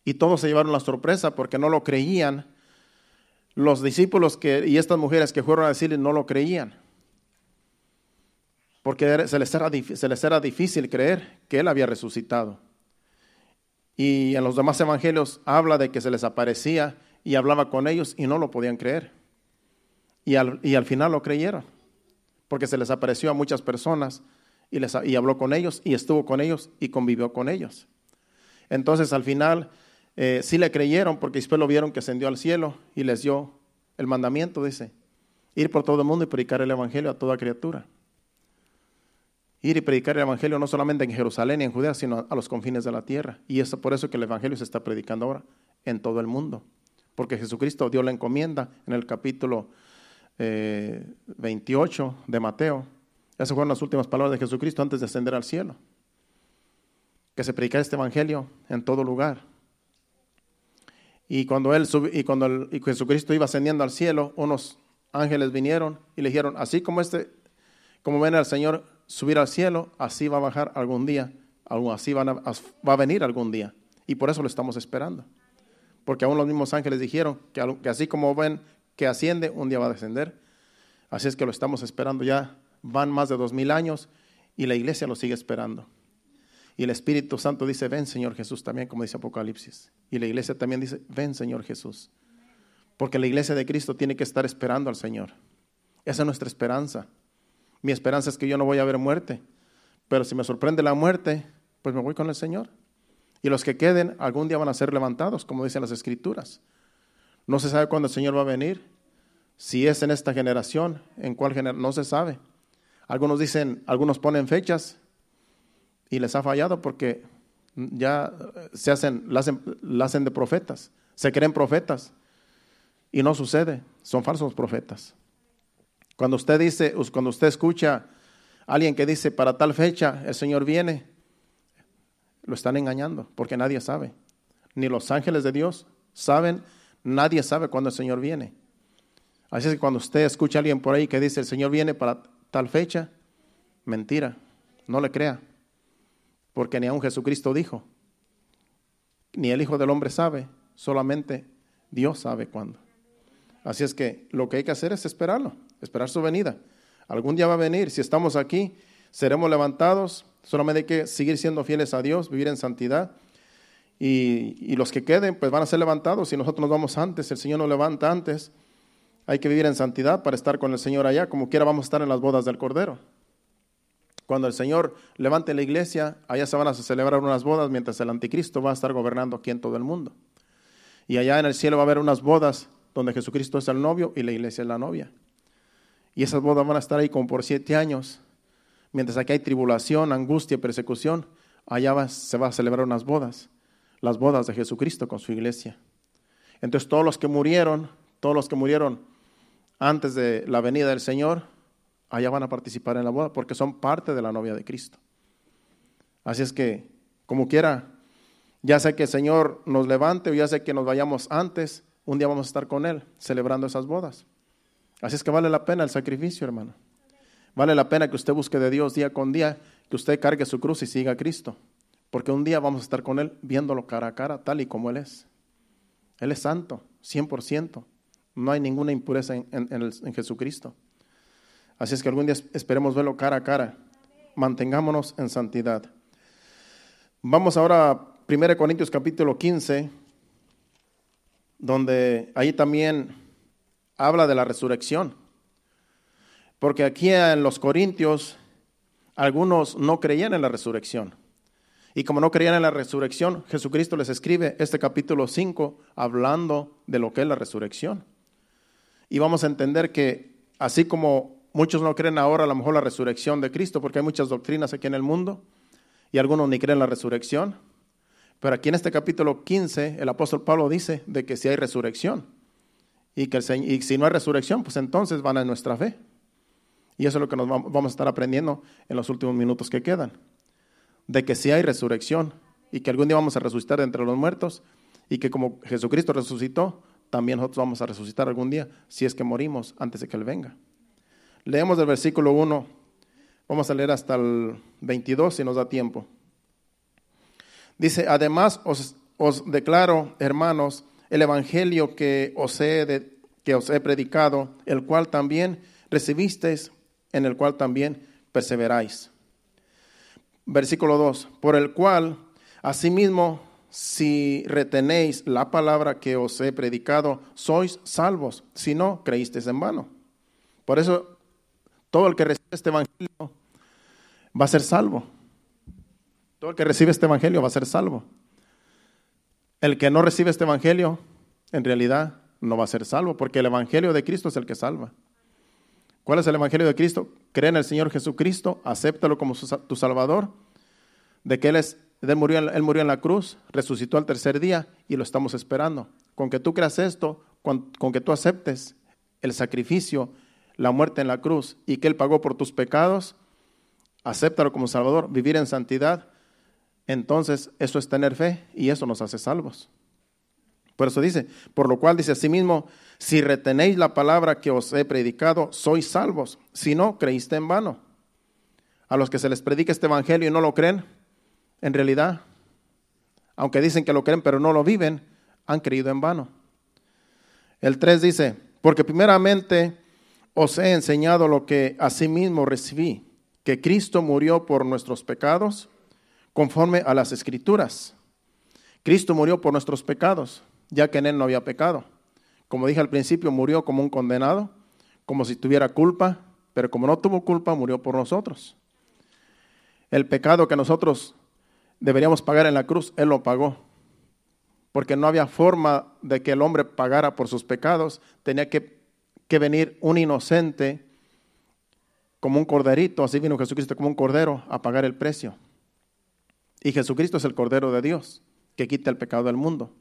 Y todos se llevaron la sorpresa porque no lo creían los discípulos y estas mujeres que fueron a decirle no lo creían. Porque se les, era, difícil creer que Él había resucitado. Y en los demás evangelios habla de que se les aparecía y hablaba con ellos y no lo podían creer. Y al, final lo creyeron, porque se les apareció a muchas personas y, les, habló con ellos y estuvo con ellos y convivió con ellos. Entonces al final eh, sí le creyeron porque después lo vieron que ascendió al cielo y les dio el mandamiento, dice, ir por todo el mundo y predicar el Evangelio a toda criatura. Ir y predicar el Evangelio no solamente en Jerusalén y en Judea, sino a los confines de la tierra. Y es por eso que el Evangelio se está predicando ahora en todo el mundo. Porque Jesucristo dio la encomienda en el capítulo 28 eh, de Mateo. Esas fueron las últimas palabras de Jesucristo antes de ascender al cielo. Que se predicara este Evangelio en todo lugar y cuando, él y cuando Jesucristo iba ascendiendo al cielo, unos ángeles vinieron y le dijeron, así como este, como ven al Señor subir al cielo, así va a bajar algún día, así va a venir algún día. Y por eso lo estamos esperando. Porque aún los mismos ángeles dijeron que, que así como ven que asciende, un día va a descender. Así es que lo estamos esperando ya. Van más de dos mil años y la iglesia lo sigue esperando. Y el Espíritu Santo dice, ven Señor Jesús también, como dice Apocalipsis. Y la iglesia también dice, ven Señor Jesús. Porque la iglesia de Cristo tiene que estar esperando al Señor. Esa es nuestra esperanza. Mi esperanza es que yo no voy a ver muerte. Pero si me sorprende la muerte, pues me voy con el Señor. Y los que queden algún día van a ser levantados, como dicen las Escrituras. No se sabe cuándo el Señor va a venir. Si es en esta generación, en cuál generación, no se sabe. Algunos dicen, algunos ponen fechas y les ha fallado porque ya se hacen, la hacen, hacen de profetas. Se creen profetas y no sucede, son falsos profetas. Cuando usted dice, cuando usted escucha a alguien que dice para tal fecha el Señor viene, lo están engañando porque nadie sabe. Ni los ángeles de Dios saben, nadie sabe cuándo el Señor viene. Así es que cuando usted escucha a alguien por ahí que dice el Señor viene para tal fecha, mentira, no le crea. Porque ni aun Jesucristo dijo, ni el Hijo del Hombre sabe, solamente Dios sabe cuándo. Así es que lo que hay que hacer es esperarlo, esperar su venida. Algún día va a venir, si estamos aquí, seremos levantados, solamente hay que seguir siendo fieles a Dios, vivir en santidad. Y, los que queden, pues van a ser levantados. Si nosotros nos vamos antes, el Señor nos levanta antes. Hay que vivir en santidad para estar con el Señor allá, como quiera vamos a estar en las bodas del Cordero. Cuando el Señor levante la iglesia, allá se van a celebrar unas bodas mientras el anticristo va a estar gobernando aquí en todo el mundo. Y allá en el cielo va a haber unas bodas donde Jesucristo es el novio y la iglesia es la novia. Y esas bodas van a estar ahí como por siete años. Mientras aquí hay tribulación, angustia, persecución, allá se va a celebrar unas bodas, las bodas de Jesucristo con su iglesia. Entonces todos los que murieron, todos los que murieron antes de la venida del Señor, allá van a participar en la boda porque son parte de la novia de Cristo. Así es que, como quiera, ya sea que el Señor nos levante o ya sea que nos vayamos antes, un día vamos a estar con Él celebrando esas bodas. Así es que vale la pena el sacrificio, hermano. Vale la pena que usted busque de Dios día con día, que usted cargue su cruz y siga a Cristo. Porque un día vamos a estar con Él viéndolo cara a cara, tal y como Él es. Él es santo, 100%. No hay ninguna impureza en, en Jesucristo. Así es que algún día esperemos verlo cara a cara. Mantengámonos en santidad. Vamos ahora a 1 Corintios capítulo 15, donde ahí también habla de la resurrección. Porque aquí en los Corintios algunos no creían en la resurrección. Y como no creían en la resurrección, Jesucristo les escribe este capítulo 5 hablando de lo que es la resurrección. Y vamos a entender que así como Muchos no creen ahora a lo mejor la resurrección de Cristo porque hay muchas doctrinas aquí en el mundo y algunos ni creen la resurrección. Pero aquí en este capítulo 15 el apóstol Pablo dice de que si hay resurrección y que y si no hay resurrección, pues entonces van a nuestra fe. Y eso es lo que nos vamos a estar aprendiendo en los últimos minutos que quedan. De que si hay resurrección y que algún día vamos a resucitar entre los muertos y que como Jesucristo resucitó, también nosotros vamos a resucitar algún día si es que morimos antes de que Él venga. Leemos del versículo 1, vamos a leer hasta el 22 si nos da tiempo. Dice, además os, declaro, hermanos, el evangelio que os, he que os he predicado, el cual también recibisteis, en el cual también perseveráis. Versículo 2, por el cual, asimismo, si retenéis la palabra que os he predicado, sois salvos, si no, creísteis en vano. Por eso todo el que recibe este evangelio va a ser salvo. Todo el que recibe este evangelio va a ser salvo. El que no recibe este evangelio, en realidad no va a ser salvo, porque el evangelio de Cristo es el que salva. ¿Cuál es el evangelio de Cristo? Cree en el Señor Jesucristo, acéptalo como tu Salvador, de que Él, es, él, murió, en la cruz, resucitó al tercer día y lo estamos esperando. Con que tú creas esto, con que tú aceptes el sacrificio la muerte en la cruz y que Él pagó por tus pecados, acéptalo como Salvador, vivir en santidad, entonces eso es tener fe y eso nos hace salvos. Por eso dice, por lo cual dice asimismo, si retenéis la palabra que os he predicado, sois salvos. Si no, creíste en vano. A los que se les predica este evangelio y no lo creen, en realidad, aunque dicen que lo creen pero no lo viven, han creído en vano. El 3 dice, porque primeramente os he enseñado lo que asimismo recibí, que Cristo murió por nuestros pecados conforme a las escrituras. Cristo murió por nuestros pecados, ya que en él no había pecado. Como dije al principio, murió como un condenado, como si tuviera culpa, pero como no tuvo culpa, murió por nosotros. El pecado que nosotros deberíamos pagar en la cruz, Él lo pagó. Porque no había forma de que el hombre pagara por sus pecados, tenía que que venir un inocente como un corderito, así vino Jesucristo como un cordero a pagar el precio. Y Jesucristo es el cordero de Dios que quita el pecado del mundo.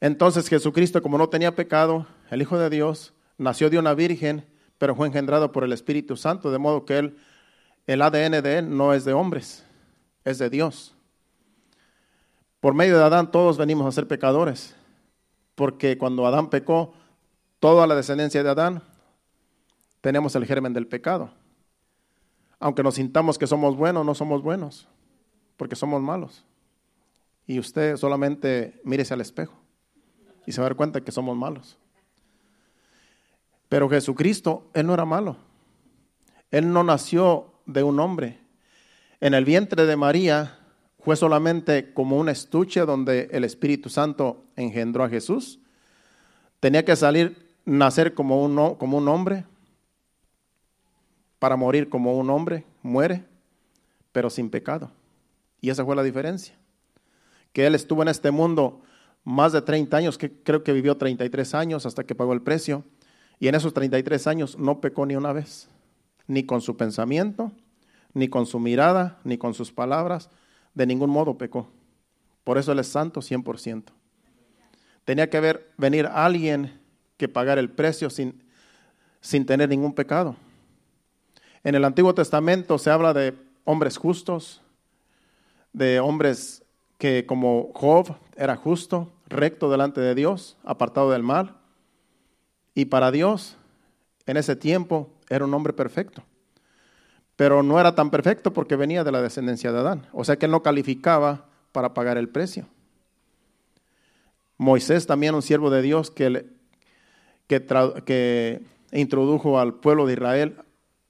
Entonces Jesucristo, como no tenía pecado, el Hijo de Dios, nació de una virgen, pero fue engendrado por el Espíritu Santo, de modo que él, el ADN de él no es de hombres, es de Dios. Por medio de Adán todos venimos a ser pecadores, porque cuando Adán pecó, toda la descendencia de Adán tenemos el germen del pecado. Aunque nos sintamos que somos buenos, no somos buenos, porque somos malos. Y usted solamente mírese al espejo y se va a dar cuenta que somos malos. Pero Jesucristo, Él no era malo. Él no nació de un hombre. En el vientre de María fue solamente como un estuche donde el Espíritu Santo engendró a Jesús. Tenía que salir, nacer como un, como un hombre, para morir como un hombre, muere, pero sin pecado. Y esa fue la diferencia. Que Él estuvo en este mundo más de 30 años, que creo que vivió 33 años hasta que pagó el precio. Y en esos 33 años no pecó ni una vez, ni con su pensamiento, ni con su mirada, ni con sus palabras, de ningún modo pecó. Por eso Él es santo 100%. Tenía que haber, venir alguien que pagar el precio sin, sin tener ningún pecado. En el Antiguo Testamento se habla de hombres justos, de hombres que como Job era justo, recto delante de Dios, apartado del mal. Y para Dios, en ese tiempo, era un hombre perfecto. Pero no era tan perfecto porque venía de la descendencia de Adán. O sea que no calificaba para pagar el precio. Moisés también, un siervo de Dios que, que, que introdujo al pueblo de Israel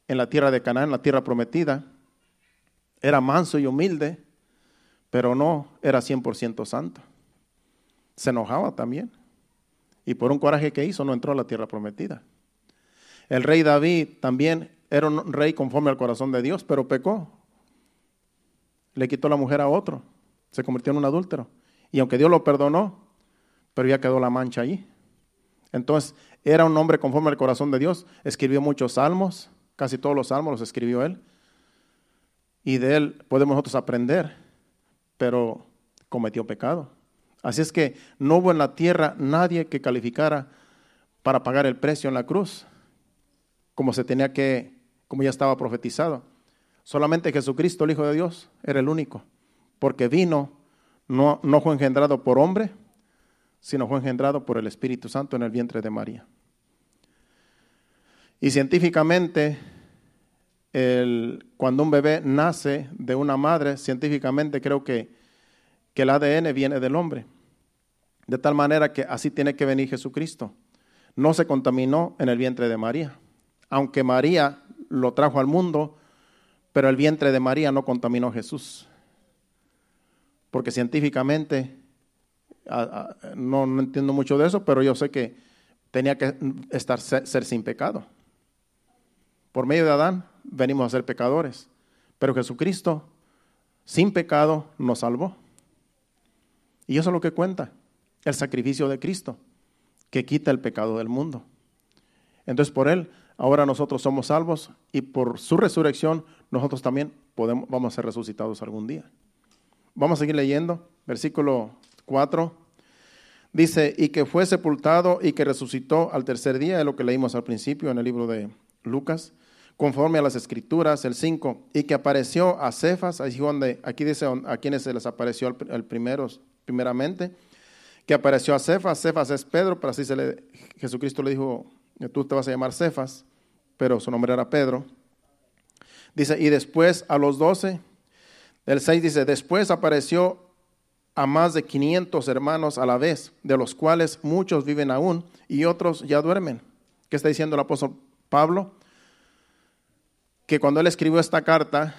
en la tierra de Canaán, la tierra prometida, era manso y humilde, pero no era 100% santo. Se enojaba también. Y por un coraje que hizo no entró a la tierra prometida. El rey David también era un rey conforme al corazón de Dios, pero pecó. Le quitó la mujer a otro, se convirtió en un adúltero. Y aunque Dios lo perdonó, pero ya quedó la mancha allí. Entonces, era un hombre conforme al corazón de Dios, escribió muchos salmos, casi todos los salmos los escribió él. Y de él podemos nosotros aprender, pero cometió pecado. Así es que no hubo en la tierra nadie que calificara para pagar el precio en la cruz, como se tenía que, como ya estaba profetizado. Solamente Jesucristo, el Hijo de Dios, era el único, porque vino, no, no fue engendrado por hombre, sino fue engendrado por el Espíritu Santo en el vientre de María. Y científicamente, el, cuando un bebé nace de una madre, científicamente creo que que el ADN viene del hombre. De tal manera que así tiene que venir Jesucristo. No se contaminó en el vientre de María. Aunque María lo trajo al mundo, pero el vientre de María no contaminó a Jesús. Porque científicamente, no, entiendo mucho de eso, pero yo sé que tenía que estar ser sin pecado. Por medio de Adán venimos a ser pecadores, pero Jesucristo sin pecado nos salvó. Y eso es lo que cuenta, el sacrificio de Cristo, que quita el pecado del mundo. Entonces por Él, ahora nosotros somos salvos y por su resurrección nosotros también podemos, vamos a ser resucitados algún día. Vamos a seguir leyendo, versículo 4. Dice, y que fue sepultado y que resucitó al tercer día, es lo que leímos al principio en el libro de Lucas, conforme a las escrituras, el 5, y que apareció a Cefas, aquí dice a quienes se les apareció el, el primero, primeramente, que apareció a Cefas. Cefas es Pedro, pero así se le, Jesucristo le dijo, tú te vas a llamar Cefas, pero su nombre era Pedro. Dice, y después a los doce, el 6 dice, después apareció a más de 500 hermanos a la vez, de los cuales muchos viven aún y otros ya duermen. ¿Qué está diciendo el apóstol Pablo? Que cuando él escribió esta carta,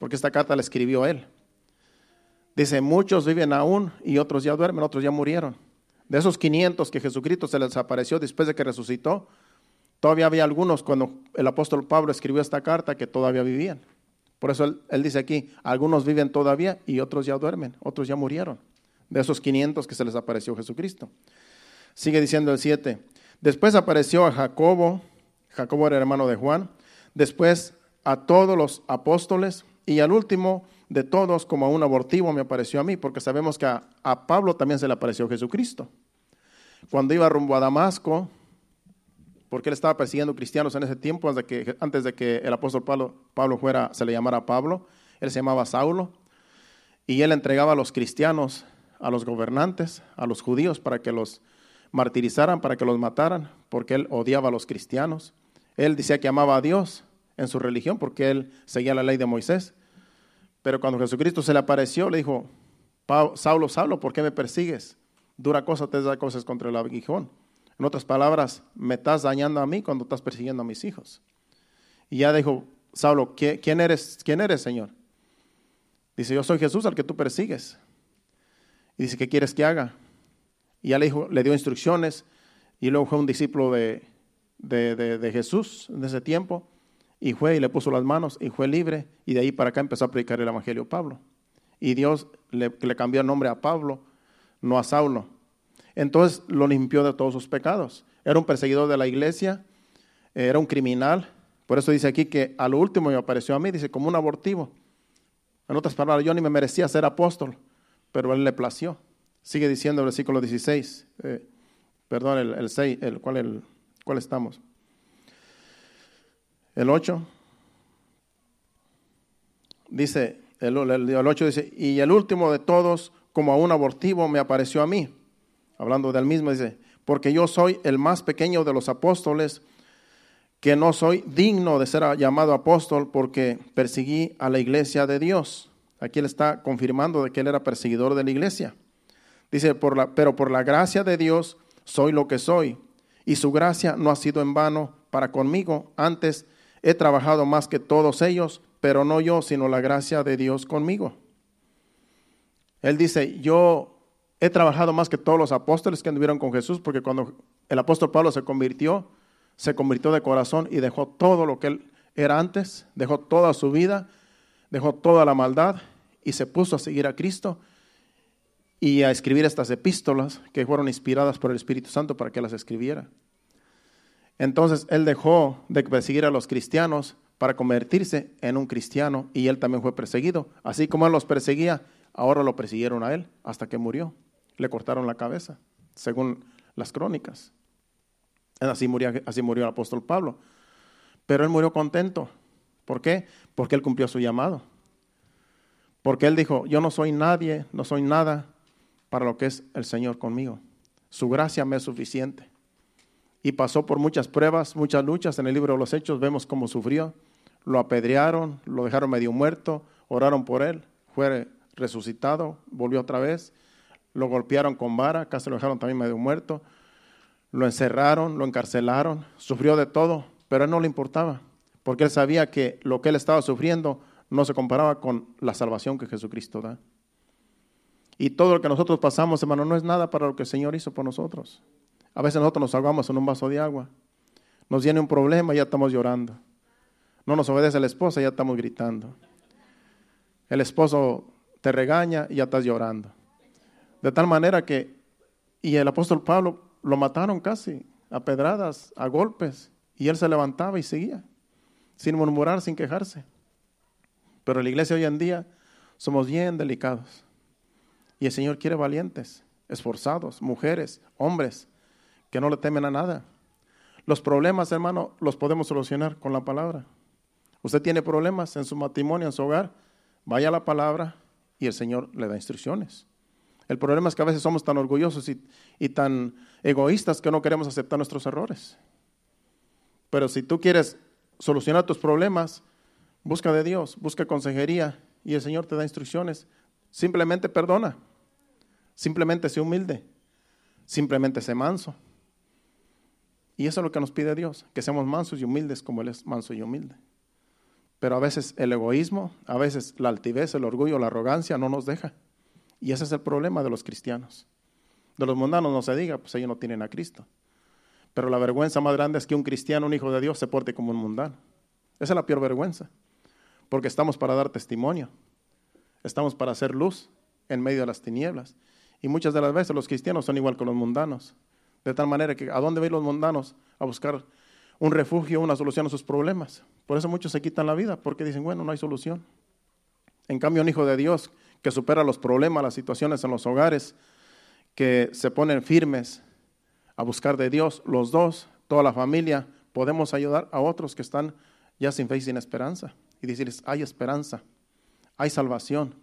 porque esta carta la escribió él, Dice, muchos viven aún y otros ya duermen, otros ya murieron. De esos 500 que Jesucristo se les apareció después de que resucitó, todavía había algunos cuando el apóstol Pablo escribió esta carta que todavía vivían. Por eso él, dice aquí, algunos viven todavía y otros ya duermen, otros ya murieron. De esos 500 que se les apareció Jesucristo. Sigue diciendo el 7. Después apareció a Jacobo, Jacobo era hermano de Juan, después a todos los apóstoles y al último de todos como a un abortivo me apareció a mí, porque sabemos que a, Pablo también se le apareció Jesucristo. cuando iba rumbo a Damasco, porque él estaba persiguiendo cristianos en ese tiempo, antes de que, antes de que el apóstol Pablo, Pablo fuera, se le llamara Pablo, él se llamaba Saulo, y él entregaba a los cristianos, a los gobernantes, a los judíos, para que los martirizaran, para que los mataran, porque él odiaba a los cristianos. Él decía que amaba a Dios en su religión, porque él seguía la ley de Moisés. Pero cuando Jesucristo se le apareció, le dijo, Saulo, Saulo, ¿por qué me persigues? Dura cosa te da cosas contra el aguijón. En otras palabras, me estás dañando a mí cuando estás persiguiendo a mis hijos. Y ya dijo, Saulo, ¿quién eres, quién eres, Señor? Dice, yo soy Jesús al que tú persigues. Y dice, ¿qué quieres que haga? Y ya le, dijo, le dio instrucciones y luego fue un discípulo de, de, Jesús en ese tiempo y fue y le puso las manos y fue libre y de ahí para acá empezó a predicar el Evangelio Pablo. Y Dios le, cambió el nombre a Pablo, no a Saulo. Entonces lo limpió de todos sus pecados. Era un perseguidor de la iglesia, era un criminal. Por eso dice aquí que a lo último me apareció a mí, dice, como un abortivo. En otras palabras, yo ni me merecía ser apóstol, pero él le plació. Sigue diciendo el versículo 16, eh, perdón, el, 6, el, ¿cuál, el, ¿cuál estamos? El 8. Dice, el, el 8 dice, y el último de todos, como a un abortivo, me apareció a mí. Hablando del mismo, dice, porque yo soy el más pequeño de los apóstoles, que no soy digno de ser llamado apóstol porque perseguí a la iglesia de Dios. Aquí él está confirmando de que él era perseguidor de la iglesia. Dice, pero por la gracia de Dios soy lo que soy, y su gracia no ha sido en vano para conmigo. Antes he trabajado más que todos ellos, pero no yo, sino la gracia de Dios conmigo. Él dice, yo he trabajado más que todos los apóstoles que anduvieron con Jesús, porque cuando el apóstol Pablo se convirtió, se convirtió de corazón y dejó todo lo que él era antes, dejó toda su vida, dejó toda la maldad y se puso a seguir a Cristo y a escribir estas epístolas que fueron inspiradas por el Espíritu Santo para que las escribiera. Entonces él dejó de perseguir a los cristianos para convertirse en un cristiano y él también fue perseguido. Así como él los perseguía, ahora lo persiguieron a él hasta que murió. Le cortaron la cabeza, según las crónicas. Así murió, así murió el apóstol Pablo. Pero él murió contento. ¿Por qué? Porque él cumplió su llamado. Porque él dijo, yo no soy nadie, no soy nada para lo que es el Señor conmigo. Su gracia me es suficiente. Y pasó por muchas pruebas, muchas luchas. En el libro de los Hechos vemos cómo sufrió. Lo apedrearon, lo dejaron medio muerto, oraron por él, fue resucitado, volvió otra vez. Lo golpearon con vara, casi lo dejaron también medio muerto lo encerraron, lo encarcelaron, sufrió de todo, pero a él no le importaba, porque él sabía que lo que él estaba sufriendo no se comparaba con la salvación que Jesucristo da. Y todo lo que nosotros pasamos, hermano, no es nada para lo que el Señor hizo por nosotros. A veces nosotros nos ahogamos en un vaso de agua, nos viene un problema y ya estamos llorando. No nos obedece la esposa, ya estamos gritando. El esposo te regaña y ya estás llorando. De tal manera que, y el apóstol Pablo lo mataron casi, a pedradas, a golpes, y él se levantaba y seguía, sin murmurar, sin quejarse. Pero en la iglesia hoy en día somos bien delicados. Y el Señor quiere valientes, esforzados, mujeres, hombres, que no le temen a nada. Los problemas, hermano, los podemos solucionar con la palabra. Usted tiene problemas en su matrimonio, en su hogar, vaya a la palabra y el Señor le da instrucciones. El problema es que a veces somos tan orgullosos y, tan egoístas que no queremos aceptar nuestros errores. Pero si tú quieres solucionar tus problemas, busca de Dios, busca consejería y el Señor te da instrucciones. Simplemente perdona, simplemente sé humilde, simplemente sé manso. Y eso es lo que nos pide Dios, que seamos mansos y humildes como Él es manso y humilde. Pero a veces el egoísmo, a veces la altivez, el orgullo, la arrogancia no nos deja. Y ese es el problema de los cristianos. De los mundanos no se diga, pues ellos no tienen a Cristo. Pero la vergüenza más grande es que un cristiano, un hijo de Dios, se porte como un mundano. Esa es la peor vergüenza. Porque estamos para dar testimonio. Estamos para hacer luz en medio de las tinieblas. Y muchas de las veces los cristianos son igual que los mundanos. De tal manera que ¿a dónde van los mundanos? A buscar un refugio, una solución a sus problemas. Por eso muchos se quitan la vida, porque dicen, bueno, no hay solución. En cambio, un hijo de Dios que supera los problemas, las situaciones en los hogares, que se ponen firmes, a buscar de Dios, los dos, toda la familia, podemos ayudar a otros que están ya sin fe y sin esperanza. Y decirles, hay esperanza, hay salvación,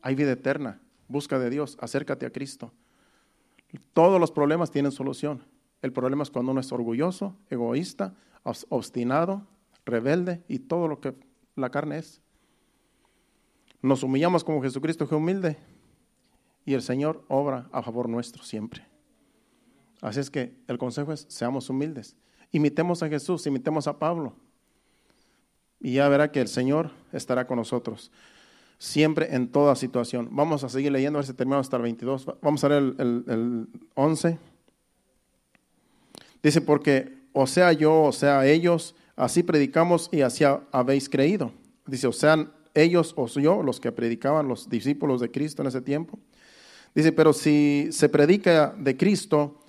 hay vida eterna, busca de Dios, acércate a Cristo. Todos los problemas tienen solución. El problema es cuando uno es orgulloso, egoísta, obstinado, rebelde y todo lo que la carne es. Nos humillamos como Jesucristo que humilde y el Señor obra a favor nuestro siempre. Así es que el consejo es, seamos humildes. Imitemos a Jesús, imitemos a Pablo. Y ya verá que el Señor estará con nosotros siempre en toda situación. Vamos a seguir leyendo, a ver hasta el 22. Vamos a leer el, el 11. Dice, porque o sea yo, o sea ellos, así predicamos y así habéis creído. Dice, o sean ellos o yo, los que predicaban, los discípulos de Cristo en ese tiempo. Dice, pero si se predica de Cristo,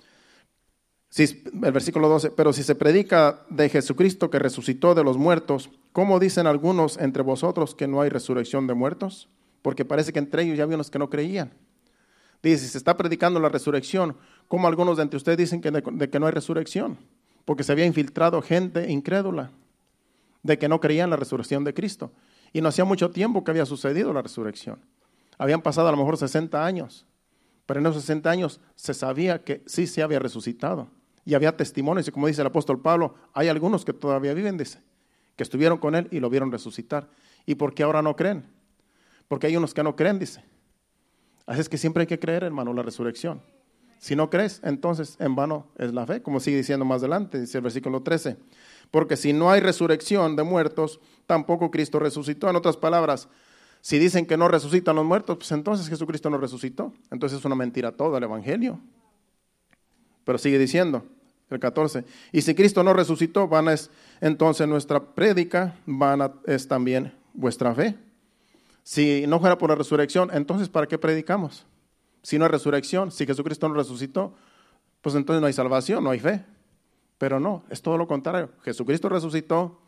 el versículo 12, pero si se predica de Jesucristo que resucitó de los muertos, ¿cómo dicen algunos entre vosotros que no hay resurrección de muertos? Porque parece que entre ellos ya había unos que no creían. Dice, si se está predicando la resurrección, ¿cómo algunos de entre ustedes dicen que de que no hay resurrección? Porque se había infiltrado gente incrédula de que no creían la resurrección de Cristo. Y no hacía mucho tiempo que había sucedido la resurrección. Habían pasado a lo mejor 60 años. Pero en esos 60 años se sabía que sí se había resucitado. Y había testimonios, y como dice el apóstol Pablo, hay algunos que todavía viven, dice, que estuvieron con él y lo vieron resucitar. ¿Y por qué ahora no creen? Porque hay unos que no creen, dice. Así es que siempre hay que creer, hermano, la resurrección. Si no crees, entonces en vano es la fe, como sigue diciendo más adelante, dice el versículo 13. Porque si no hay resurrección de muertos, tampoco Cristo resucitó. En otras palabras, si dicen que no resucitan los muertos, pues entonces Jesucristo no resucitó. Entonces es una mentira todo el Evangelio. Pero sigue diciendo, el 14, y si Cristo no resucitó, van es entonces nuestra prédica, van es también vuestra fe. Si no fuera por la resurrección, entonces ¿para qué predicamos? Si no hay resurrección, si Jesucristo no resucitó, pues entonces no hay salvación, no hay fe. Pero no, es todo lo contrario. Jesucristo resucitó,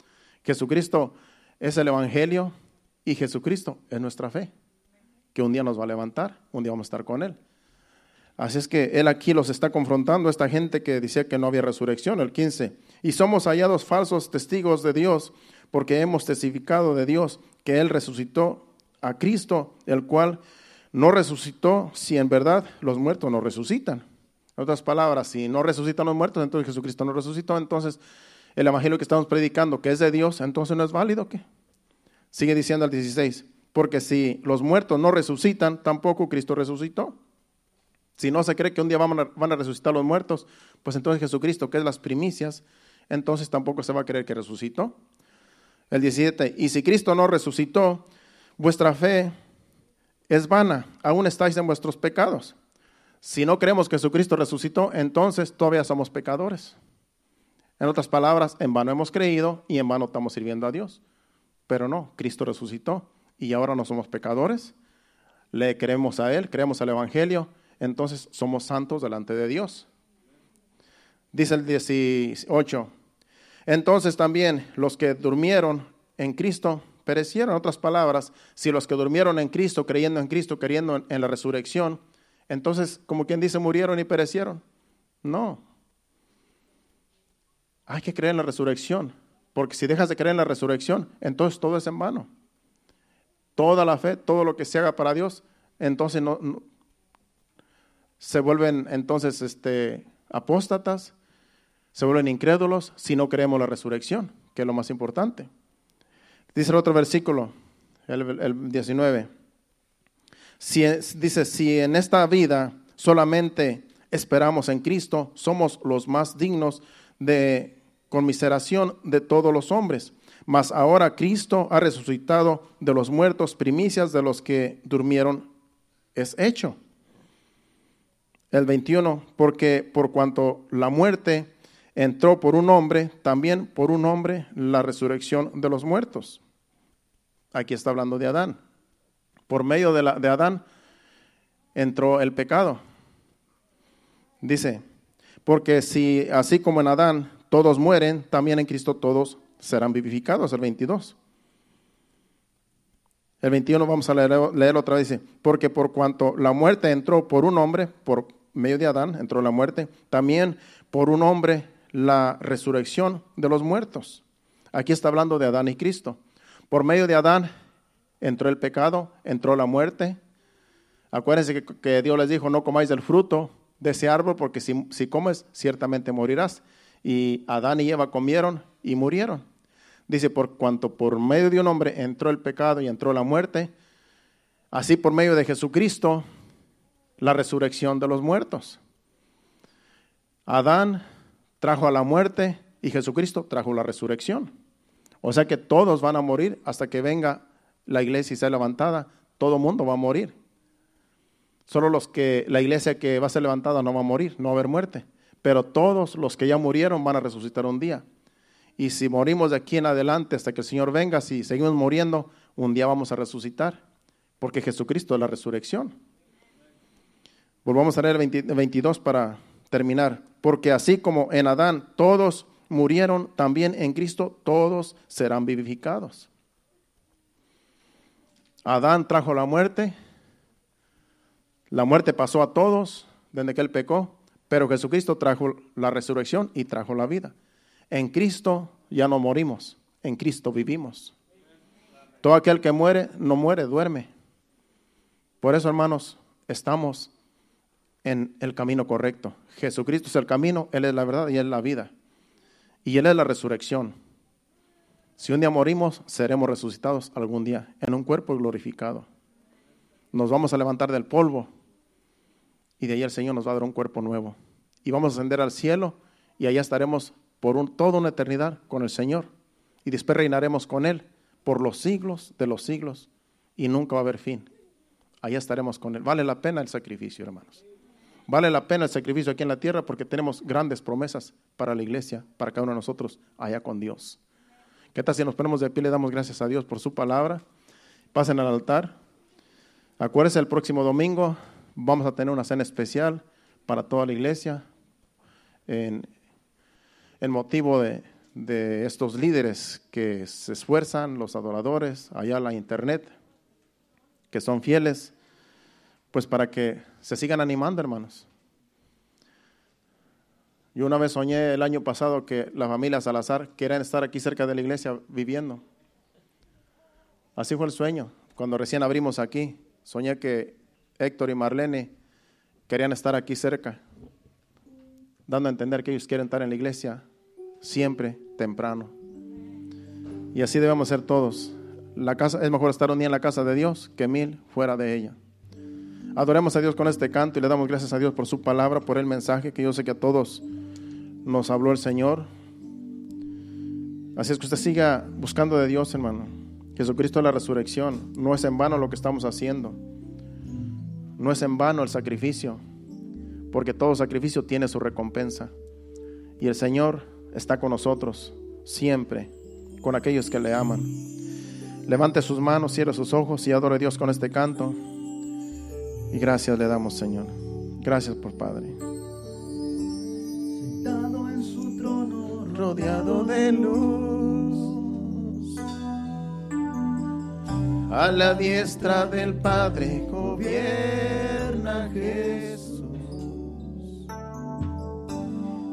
Jesucristo es el Evangelio, y Jesucristo es nuestra fe, que un día nos va a levantar, un día vamos a estar con Él. Así es que Él aquí los está confrontando, esta gente que decía que no había resurrección, el 15. Y somos hallados falsos testigos de Dios, porque hemos testificado de Dios que Él resucitó a Cristo, el cual no resucitó si en verdad los muertos no resucitan. En otras palabras, si no resucitan los muertos, entonces Jesucristo no resucitó, entonces el evangelio que estamos predicando, que es de Dios, entonces no es válido. ¿qué? Sigue diciendo el 16, porque si los muertos no resucitan, tampoco Cristo resucitó. Si no se cree que un día van a, resucitar los muertos, pues entonces Jesucristo, que es las primicias, entonces tampoco se va a creer que resucitó. El 17, y si Cristo no resucitó, vuestra fe es vana, aún estáis en vuestros pecados. Si no creemos que Jesucristo resucitó, entonces todavía somos pecadores. En otras palabras, en vano hemos creído y en vano estamos sirviendo a Dios. Pero no, Cristo resucitó y ahora no somos pecadores, le creemos a Él, creemos al Evangelio, entonces somos santos delante de Dios. Dice el 18, entonces también los que durmieron en Cristo perecieron. En otras palabras, si los que durmieron en Cristo, creyendo en Cristo, creyendo en la resurrección, entonces, como quien dice, murieron y perecieron. No. Hay que creer en la resurrección. Porque si dejas de creer en la resurrección, entonces todo es en vano. Toda la fe, todo lo que se haga para Dios, entonces no, se vuelven entonces este, apóstatas, se vuelven incrédulos si no creemos la resurrección, que es lo más importante. Dice el otro versículo, el, 19. Si, dice, si en esta vida solamente esperamos en Cristo, somos los más dignos de conmiseración de todos los hombres. Mas ahora Cristo ha resucitado de los muertos, primicias de los que durmieron es hecho. El 21, porque por cuanto la muerte entró por un hombre, también por un hombre la resurrección de los muertos. Aquí está hablando de Adán. Por medio de, Adán entró el pecado. Dice, porque si así como en Adán todos mueren, también en Cristo todos serán vivificados. El 22. El 21 vamos a leer, leer otra vez. Dice, porque por cuanto la muerte entró por un hombre, por medio de Adán entró la muerte, también por un hombre la resurrección de los muertos. Aquí está hablando de Adán y Cristo. Por medio de Adán entró el pecado, entró la muerte. Acuérdense que, Dios les dijo, no comáis del fruto de ese árbol, porque si, si comes, ciertamente morirás. Y Adán y Eva comieron y murieron. Dice, por cuanto por medio de un hombre entró el pecado y entró la muerte, así por medio de Jesucristo, la resurrección de los muertos. Adán trajo a la muerte y Jesucristo trajo la resurrección. O sea que todos van a morir hasta que venga la iglesia y sea levantada. Todo mundo va a morir. Solo los que la iglesia que va a ser levantada no va a morir, no va a haber muerte. Pero todos los que ya murieron van a resucitar un día. Y si morimos de aquí en adelante hasta que el Señor venga, si seguimos muriendo, un día vamos a resucitar. Porque Jesucristo es la resurrección. Volvamos a leer el 22 para terminar. Porque así como en Adán todos murieron, también en Cristo todos serán vivificados. Adán trajo la muerte, la muerte pasó a todos desde que él pecó, pero Jesucristo trajo la resurrección y trajo la vida. En Cristo ya no morimos, en Cristo vivimos. Todo aquel que muere, no muere, duerme. Por eso, hermanos, estamos en el camino correcto. Jesucristo es el camino, Él es la verdad y Él es la vida. Y Él es la resurrección. Si un día morimos, seremos resucitados algún día en un cuerpo glorificado. Nos vamos a levantar del polvo y de ahí el Señor nos va a dar un cuerpo nuevo. Y vamos a ascender al cielo y allá estaremos por un, toda una eternidad con el Señor. Y después reinaremos con Él por los siglos de los siglos y nunca va a haber fin. Allá estaremos con Él. Vale la pena el sacrificio, hermanos. Vale la pena el sacrificio aquí en la tierra porque tenemos grandes promesas para la iglesia, para cada uno de nosotros, allá con Dios. ¿Qué tal si nos ponemos de pie le damos gracias a Dios por su palabra? Pasen al altar. Acuérdense, el próximo domingo vamos a tener una cena especial para toda la iglesia en, motivo de, de estos líderes que se esfuerzan, los adoradores, allá en la internet, que son fieles, pues para que se sigan animando, hermanos. Yo una vez soñé el año pasado que la familia Salazar querían estar aquí cerca de la iglesia viviendo. Así fue el sueño. Cuando recién abrimos aquí, soñé que Héctor y Marlene querían estar aquí cerca, dando a entender que ellos quieren estar en la iglesia siempre temprano. Y así debemos ser todos. La casa, es mejor estar un día en la casa de Dios que mil fuera de ella. Adoremos a Dios con este canto y le damos gracias a Dios por su palabra, por el mensaje que yo sé que a todos nos habló el Señor. Así es que usted siga buscando de Dios, hermano. Jesucristo es la resurrección. No es en vano lo que estamos haciendo. No es en vano el sacrificio, porque todo sacrificio tiene su recompensa. Y el Señor está con nosotros siempre, con aquellos que le aman. Levante sus manos, cierre sus ojos y adore a Dios con este canto. Y gracias le damos, Señor. Gracias por Padre. rodeado de luz. A la diestra del Padre gobierna Jesús.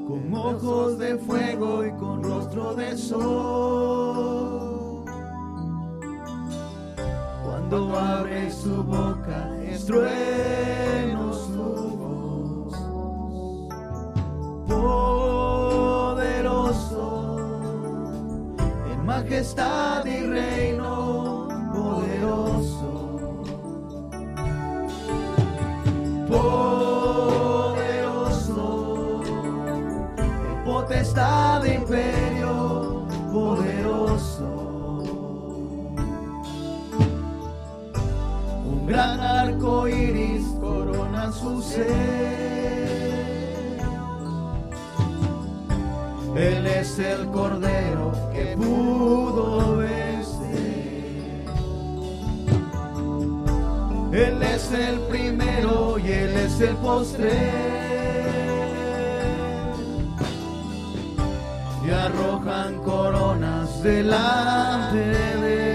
Con ojos de fuego y con rostro de sol. Cuando abre su boca, estrueno su voz. Majestad y reino Él es el cordero que pudo vencer. Él es el primero y Él es el postre. Y arrojan coronas delante de Él.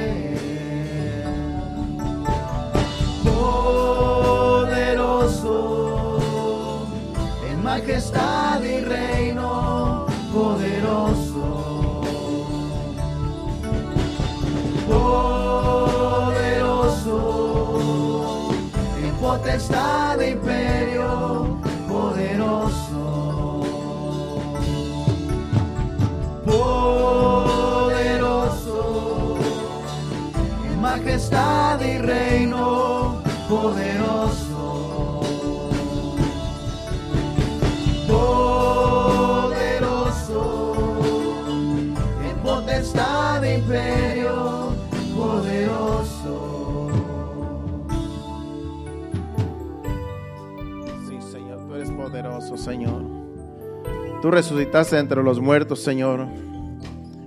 Majestad y reino poderoso. Poderoso, en potestad de imperio poderoso. Poderoso, en majestad y reino poderoso. Señor. Tú resucitaste entre los muertos, Señor,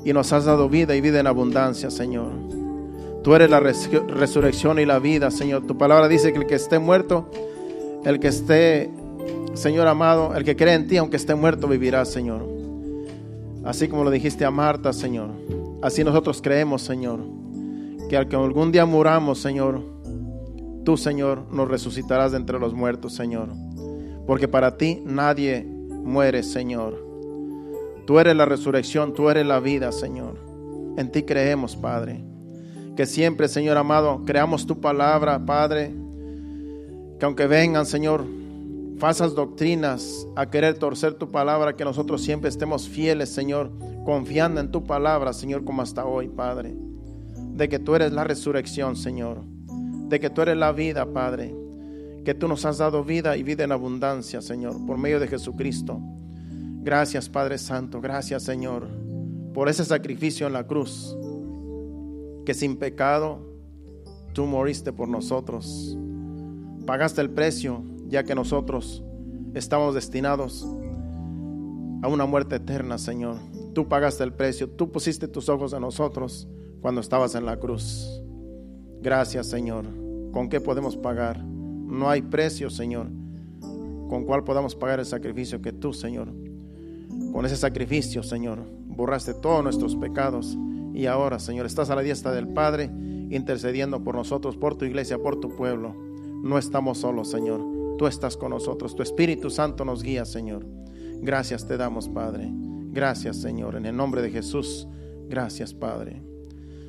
y nos has dado vida y vida en abundancia, Señor. Tú eres la res- resurrección y la vida, Señor. Tu palabra dice que el que esté muerto, el que esté, Señor amado, el que cree en ti, aunque esté muerto, vivirá, Señor. Así como lo dijiste a Marta, Señor. Así nosotros creemos, Señor, que al que algún día muramos, Señor, tú, Señor, nos resucitarás de entre los muertos, Señor. Porque para ti nadie muere, Señor. Tú eres la resurrección, tú eres la vida, Señor. En ti creemos, Padre. Que siempre, Señor amado, creamos tu palabra, Padre. Que aunque vengan, Señor, falsas doctrinas a querer torcer tu palabra, que nosotros siempre estemos fieles, Señor, confiando en tu palabra, Señor, como hasta hoy, Padre. De que tú eres la resurrección, Señor. De que tú eres la vida, Padre. Que tú nos has dado vida y vida en abundancia, Señor, por medio de Jesucristo. Gracias, Padre Santo. Gracias, Señor, por ese sacrificio en la cruz. Que sin pecado tú moriste por nosotros. Pagaste el precio, ya que nosotros estamos destinados a una muerte eterna, Señor. Tú pagaste el precio, tú pusiste tus ojos en nosotros cuando estabas en la cruz. Gracias, Señor. ¿Con qué podemos pagar? No hay precio, Señor, con cuál podamos pagar el sacrificio que tú, Señor. Con ese sacrificio, Señor, borraste todos nuestros pecados y ahora, Señor, estás a la diestra del Padre intercediendo por nosotros, por tu iglesia, por tu pueblo. No estamos solos, Señor. Tú estás con nosotros. Tu Espíritu Santo nos guía, Señor. Gracias te damos, Padre. Gracias, Señor. En el nombre de Jesús. Gracias, Padre.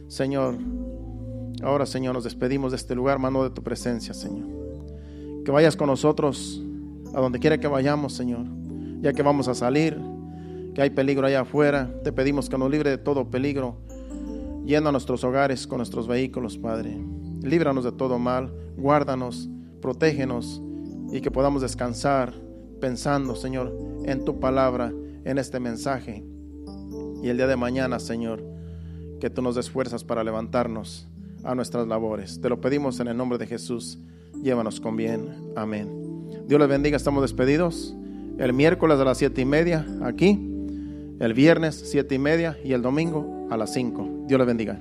Señor, ahora, Señor, nos despedimos de este lugar, mano de tu presencia, Señor. Que vayas con nosotros a donde quiera que vayamos, Señor. Ya que vamos a salir, que hay peligro allá afuera, te pedimos que nos libre de todo peligro. Llena nuestros hogares con nuestros vehículos, Padre. Líbranos de todo mal, guárdanos, protégenos y que podamos descansar pensando, Señor, en tu palabra, en este mensaje. Y el día de mañana, Señor, que tú nos des fuerzas para levantarnos a nuestras labores. Te lo pedimos en el nombre de Jesús. Llévanos con bien. Amén. Dios les bendiga. Estamos despedidos. El miércoles a las siete y media aquí. El viernes siete y media y el domingo a las cinco. Dios les bendiga.